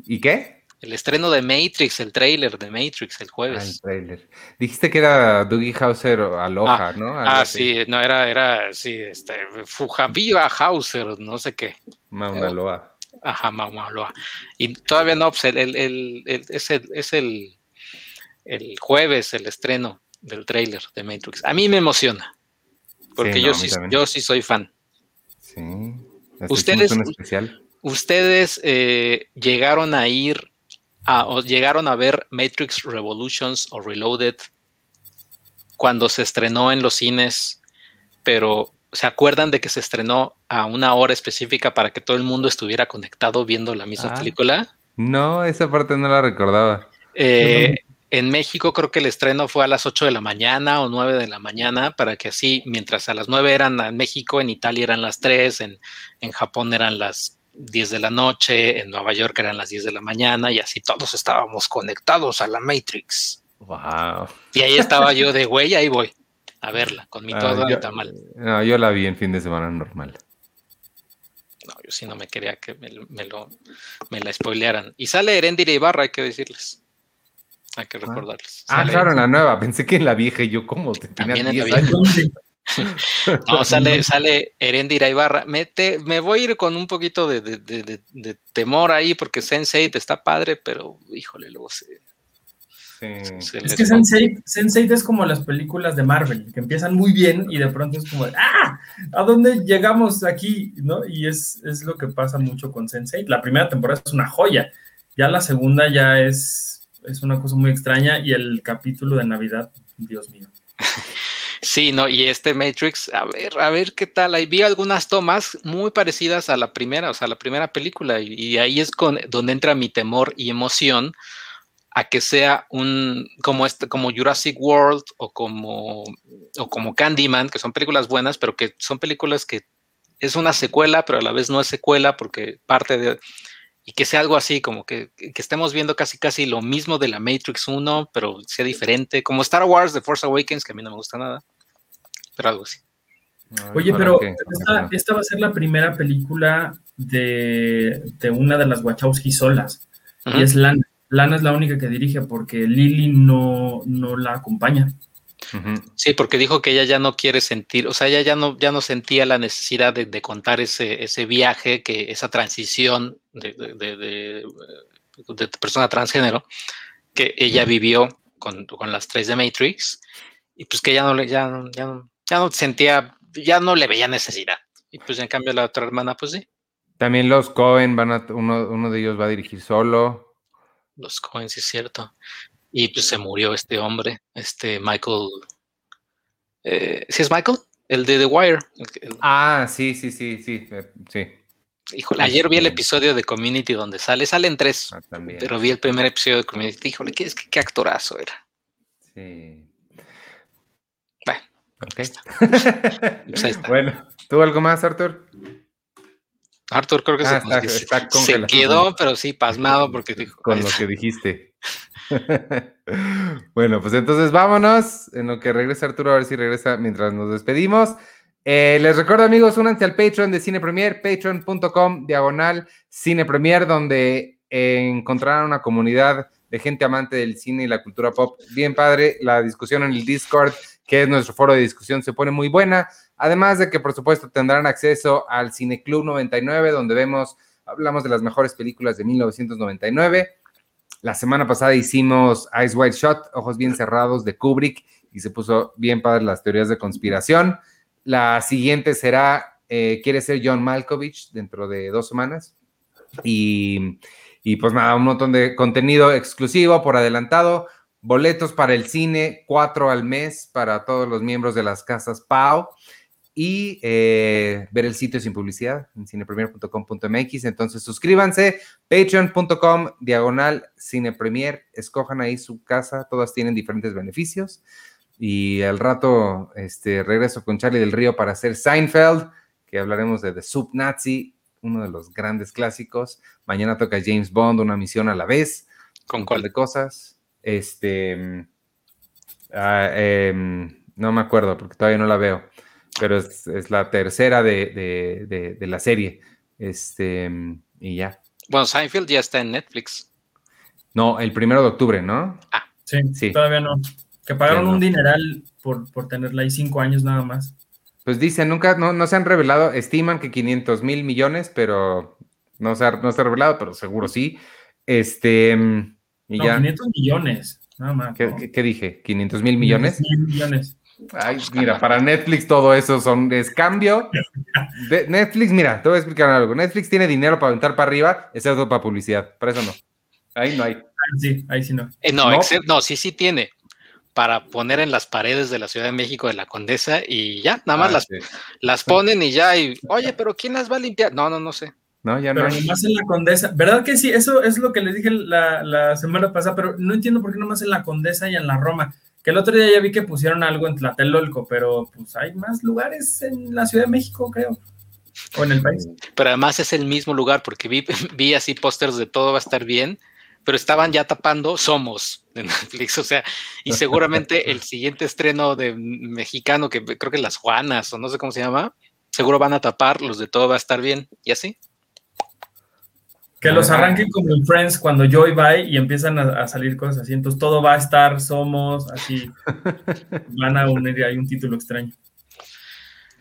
¿Y qué? El estreno de Matrix, el trailer de Matrix el jueves. Ah, el trailer. Dijiste que era Dewey Hauser Aloha, ah, ¿no? ah, sí, no, era, era, sí, este, Fujaviva Hauser, no sé qué. Mauna Aloha. Ajá, Maumaloa. Y todavía no, pues el, el, el, es, el, es el, el jueves el estreno del tráiler de Matrix. A mí me emociona, porque yo, sí, yo sí soy fan. Sí. Ustedes, ustedes eh, llegaron a ir a, o llegaron a ver Matrix Revolutions o Reloaded cuando se estrenó en los cines, pero ¿se acuerdan de que se estrenó a una hora específica para que todo el mundo estuviera conectado viendo la misma ah. película? No, esa parte no la recordaba. Eh, en México creo que el estreno fue a las 8 de la mañana o 9 de la mañana, para que así, mientras a las 9 eran en México, en Italia eran las 3, en, en Japón eran las 10 de la noche, en Nueva York eran las 10 de la mañana, y así todos estábamos conectados a la Matrix. Wow. Y ahí estaba yo de güey, ahí voy a verla con mi ah, todo yo, tamal. No, yo la vi en fin de semana normal. No, yo sí no me quería que me, me lo me la spoilearan. Y sale Erendira Ibarra, hay que decirles. Hay que ah. recordarles. Ah, claro, en la nueva. Pensé que en la vieja y yo, ¿cómo? Te También en la vieja. no, sale, sale Erendira Ibarra. Me, te, me voy a ir con un poquito de, de, de, de temor ahí porque Sense8 está padre, pero híjole, luego se, Sí. Es que Sense8, Sense8 es como las películas de Marvel, que empiezan muy bien y de pronto es como, ¡ah! ¿A dónde llegamos aquí? ¿No? Y es, es lo que pasa mucho con Sense8. La primera temporada es una joya, ya la segunda ya es, es una cosa muy extraña y el capítulo de Navidad, Dios mío. Sí, no, y este Matrix, a ver, a ver qué tal. Ahí vi algunas tomas muy parecidas a la primera, o sea, la primera película, y, y ahí es con, donde entra mi temor y emoción a que sea un como este como Jurassic World o como o como Candyman, que son películas buenas, pero que son películas que es una secuela, pero a la vez no es secuela porque parte de y que sea algo así como que, que estemos viendo casi casi lo mismo de la Matrix 1, pero sea diferente, como Star Wars The Force Awakens, que a mí no me gusta nada. Pero algo así. Oye, pero esta, esta, va a ser la primera película de, de una de las Wachowski solas. Uh -huh. Y es Lana. Lana es la única que dirige porque Lily no, no la acompaña. Uh -huh. Sí, porque dijo que ella ya no quiere sentir, o sea, ella ya no, ya no sentía la necesidad de, de contar ese, ese viaje, que esa transición de, de, de persona transgénero que ella vivió con, con, las tres de Matrix y pues que ya no le, ya, ya, no, ya no sentía, ya no le veía necesidad. Y pues en cambio la otra hermana, pues sí. También los Cohen van a, uno, uno de ellos va a dirigir solo los Cohen, sí es cierto. Y pues se murió este hombre, este Michael. Eh, ¿Sí es Michael? El de The Wire. El, ah, sí, sí, sí, sí, eh, sí. Híjole, ayer vi el episodio de Community donde sale, salen tres, ah, pero vi el primer episodio de Community. Híjole, qué, qué, qué actorazo era. Sí. Bueno, okay. pues bueno, ¿tú algo más, Arthur? Arthur creo que ah, se, está, está se, quedó, pero sí, pasmado porque dijo. Con lo que dijiste. bueno, pues entonces vámonos. En lo que regresa Arturo, a ver si regresa mientras nos despedimos. Eh, les recuerdo, amigos, únanse al Patreon de Cine Premier, patreon.com diagonal Cine Premier, donde eh, encontrarán una comunidad de gente amante del cine y la cultura pop. Bien padre, la discusión en el Discord, que es nuestro foro de discusión, se pone muy buena. Además de que, por supuesto, tendrán acceso al Cineclub 99, donde vemos, hablamos de las mejores películas de 1999. La semana pasada hicimos Eyes Wide Shut, Ojos Bien Cerrados de Kubrick, y se puso bien padre las teorías de conspiración. La siguiente será eh, Quiere ser John Malkovich dentro de dos semanas. Y, y pues nada, un montón de contenido exclusivo por adelantado. Boletos para el cine, cuatro al mes para todos los miembros de las casas PAO y eh, ver el sitio sin publicidad en cinepremier.com.mx. Entonces suscríbanse, patreon.com, diagonal cinepremier, escojan ahí su casa, todas tienen diferentes beneficios. Y al rato este, regreso con Charlie del Río para hacer Seinfeld, que hablaremos de The Sub Nazi, uno de los grandes clásicos. Mañana toca James Bond, una misión a la vez. ¿Con cuál de cosas? Este. Uh, eh, no me acuerdo porque todavía no la veo pero es, es la tercera de, de, de, de, la serie. Este, y ya. Bueno, Seinfeld ya está en Netflix. No, el primero de octubre, ¿no? Ah. Sí, sí. todavía no. Que pagaron sí, no. un dineral por, por tenerla ahí cinco años nada más. Pues dicen, nunca, no, no se han revelado, estiman que 500 mil millones, pero no se, ha, no se ha revelado, pero seguro sí. Este, y no, ya. 500 millones, nada más. ¿Qué, ¿no? ¿qué, ¿qué dije? ¿500 mil millones? 500 mil millones. Ay, mira, para Netflix todo eso son, es cambio. De Netflix, mira, te voy a explicar algo. Netflix tiene dinero para aventar para arriba, excepto para publicidad. Para eso no. Ahí no hay. Ahí sí, ahí sí no. Eh, no, ¿No? Except, no, sí, sí tiene. Para poner en las paredes de la Ciudad de México de la Condesa y ya, nada más ah, las, sí. las ponen y ya. Y, Oye, pero ¿quién las va a limpiar? No, no, no sé. No, ya pero no. nomás en la Condesa. ¿Verdad que sí? Eso es lo que les dije la, la semana pasada, pero no entiendo por qué nomás en la Condesa y en la Roma. Que el otro día ya vi que pusieron algo en Tlatelolco, pero pues hay más lugares en la Ciudad de México, creo. O en el país. Pero además es el mismo lugar, porque vi, vi así pósters de todo va a estar bien, pero estaban ya tapando Somos de Netflix, o sea, y seguramente el siguiente estreno de mexicano, que creo que Las Juanas, o no sé cómo se llama, seguro van a tapar los de todo va a estar bien, y así. Que los arranquen como en Friends cuando Joy va y empiezan a, a, salir cosas así. Entonces todo va a estar, somos, así. Van a unir, hay un título extraño.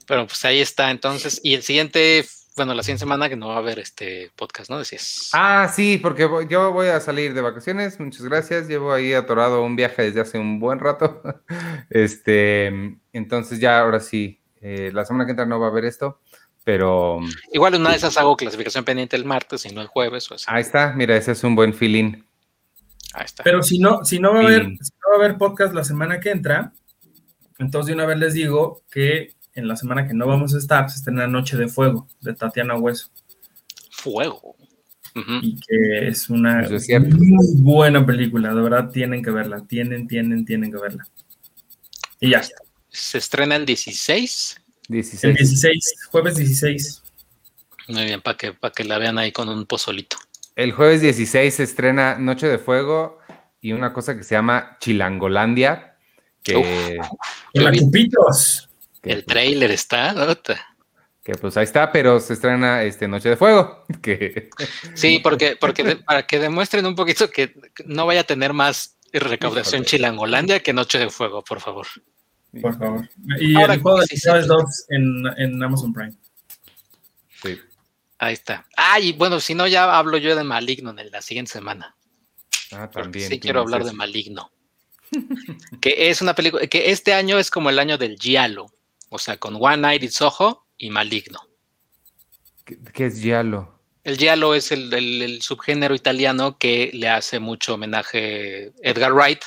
Pero pues ahí está entonces. Y el siguiente bueno, la siguiente semana que no va a haber este podcast, ¿no? Decías. Ah, sí, porque voy- yo voy a salir de vacaciones. Muchas gracias. Llevo ahí atorado un viaje desde hace un buen rato. Este, entonces ya ahora sí, eh, la semana que entra no va a haber esto, pero Igual una de esas hago clasificación pendiente el martes y no el jueves. O así. ahí está. Mira, ese es un buen feeling. Ahí está. Pero si no, si no va a haber, si no va a haber podcast la semana que entra, entonces de una vez les digo que en la semana que no vamos a estar se estrena Noche de Fuego de Tatiana Hueso Fuego. Y que es una Eso es cierto. muy buena película, de verdad tienen que verla, tienen, tienen, tienen que verla. Y ya, Se estrena el 16. El 16. 16, jueves 16. Muy bien, para que, para que la vean ahí con un pozolito. El jueves 16 se estrena Noche de Fuego y una cosa que se llama Chilangolandia, que, En la vi- Cupitos. que, El trailer está. ota. que, pues ahí está, pero se estrena este Noche de Fuego, que Sí, porque, porque de- para que demuestren un poquito que no vaya a tener más recaudación. Chilangolandia que Noche de Fuego, por favor. Por favor. Y Ahora el juego de sí, sí, Hades sí. 2 en, en Amazon Prime. sí. Ahí está. Ah, y bueno, si no, ya hablo yo de Maligno en la siguiente semana. Ah, también. sí quiero hablar de. Maligno. que es una película, que este año es como el año del Giallo. O sea, con One Night in Soho y Maligno. ¿Qué, qué es Giallo? El giallo es el, el- el subgénero italiano que le hace mucho homenaje Edgar Wright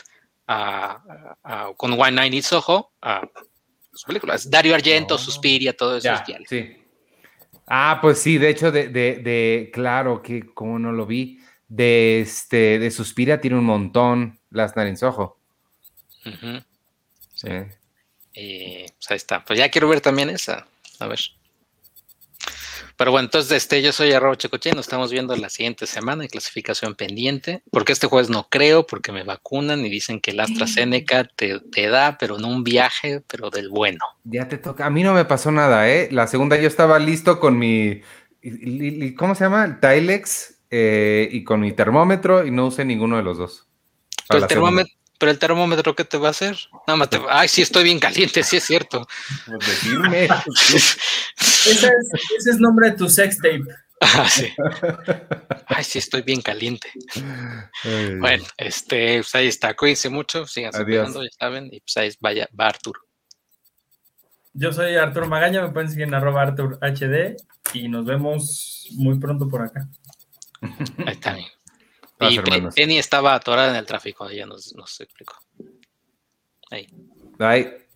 a- con One Night in Soho a sus películas. Dario Argento, Oh. Suspiria, todo eso Ya, es giallo. sí. Ah, pues sí, de hecho, de, de, de- claro, que como no lo vi, de este, de Suspira tiene un montón Las Night Ojo. Ujú. Sí. Eh, pues ahí está. Pues ya quiero ver también esa. A ver. Pero bueno, entonces este, yo soy arroba Checoche, nos estamos viendo la siguiente semana en clasificación pendiente, porque este jueves no creo, porque me vacunan y dicen que el AstraZeneca te, te da, pero no un viaje, pero del bueno. Ya te toca. A mí no me pasó nada, ¿eh? La segunda yo estaba listo con mi, ¿cómo se llama? El Tilex eh, y con mi termómetro y no usé ninguno de los dos. El, termómetro, pero el termómetro, ¿qué te va a hacer? Nada más te va- Ay, sí, estoy bien caliente, sí es cierto. Pues decirme. Ese es, ese es nombre de tu sex tape. Ah, sí. Ay, sí, estoy bien caliente. Ay, Bueno, este, pues ahí está. Cuídense mucho, Adiós. cuidando, ya saben, y pues ahí vaya, va Arturo. Yo soy Arturo Magaña, me pueden seguir en arroba Artur HD y nos vemos muy pronto por acá. Ahí está. bien. Y. Penny estaba atorada en el tráfico, ella nos, nos explicó. Ahí. Bye.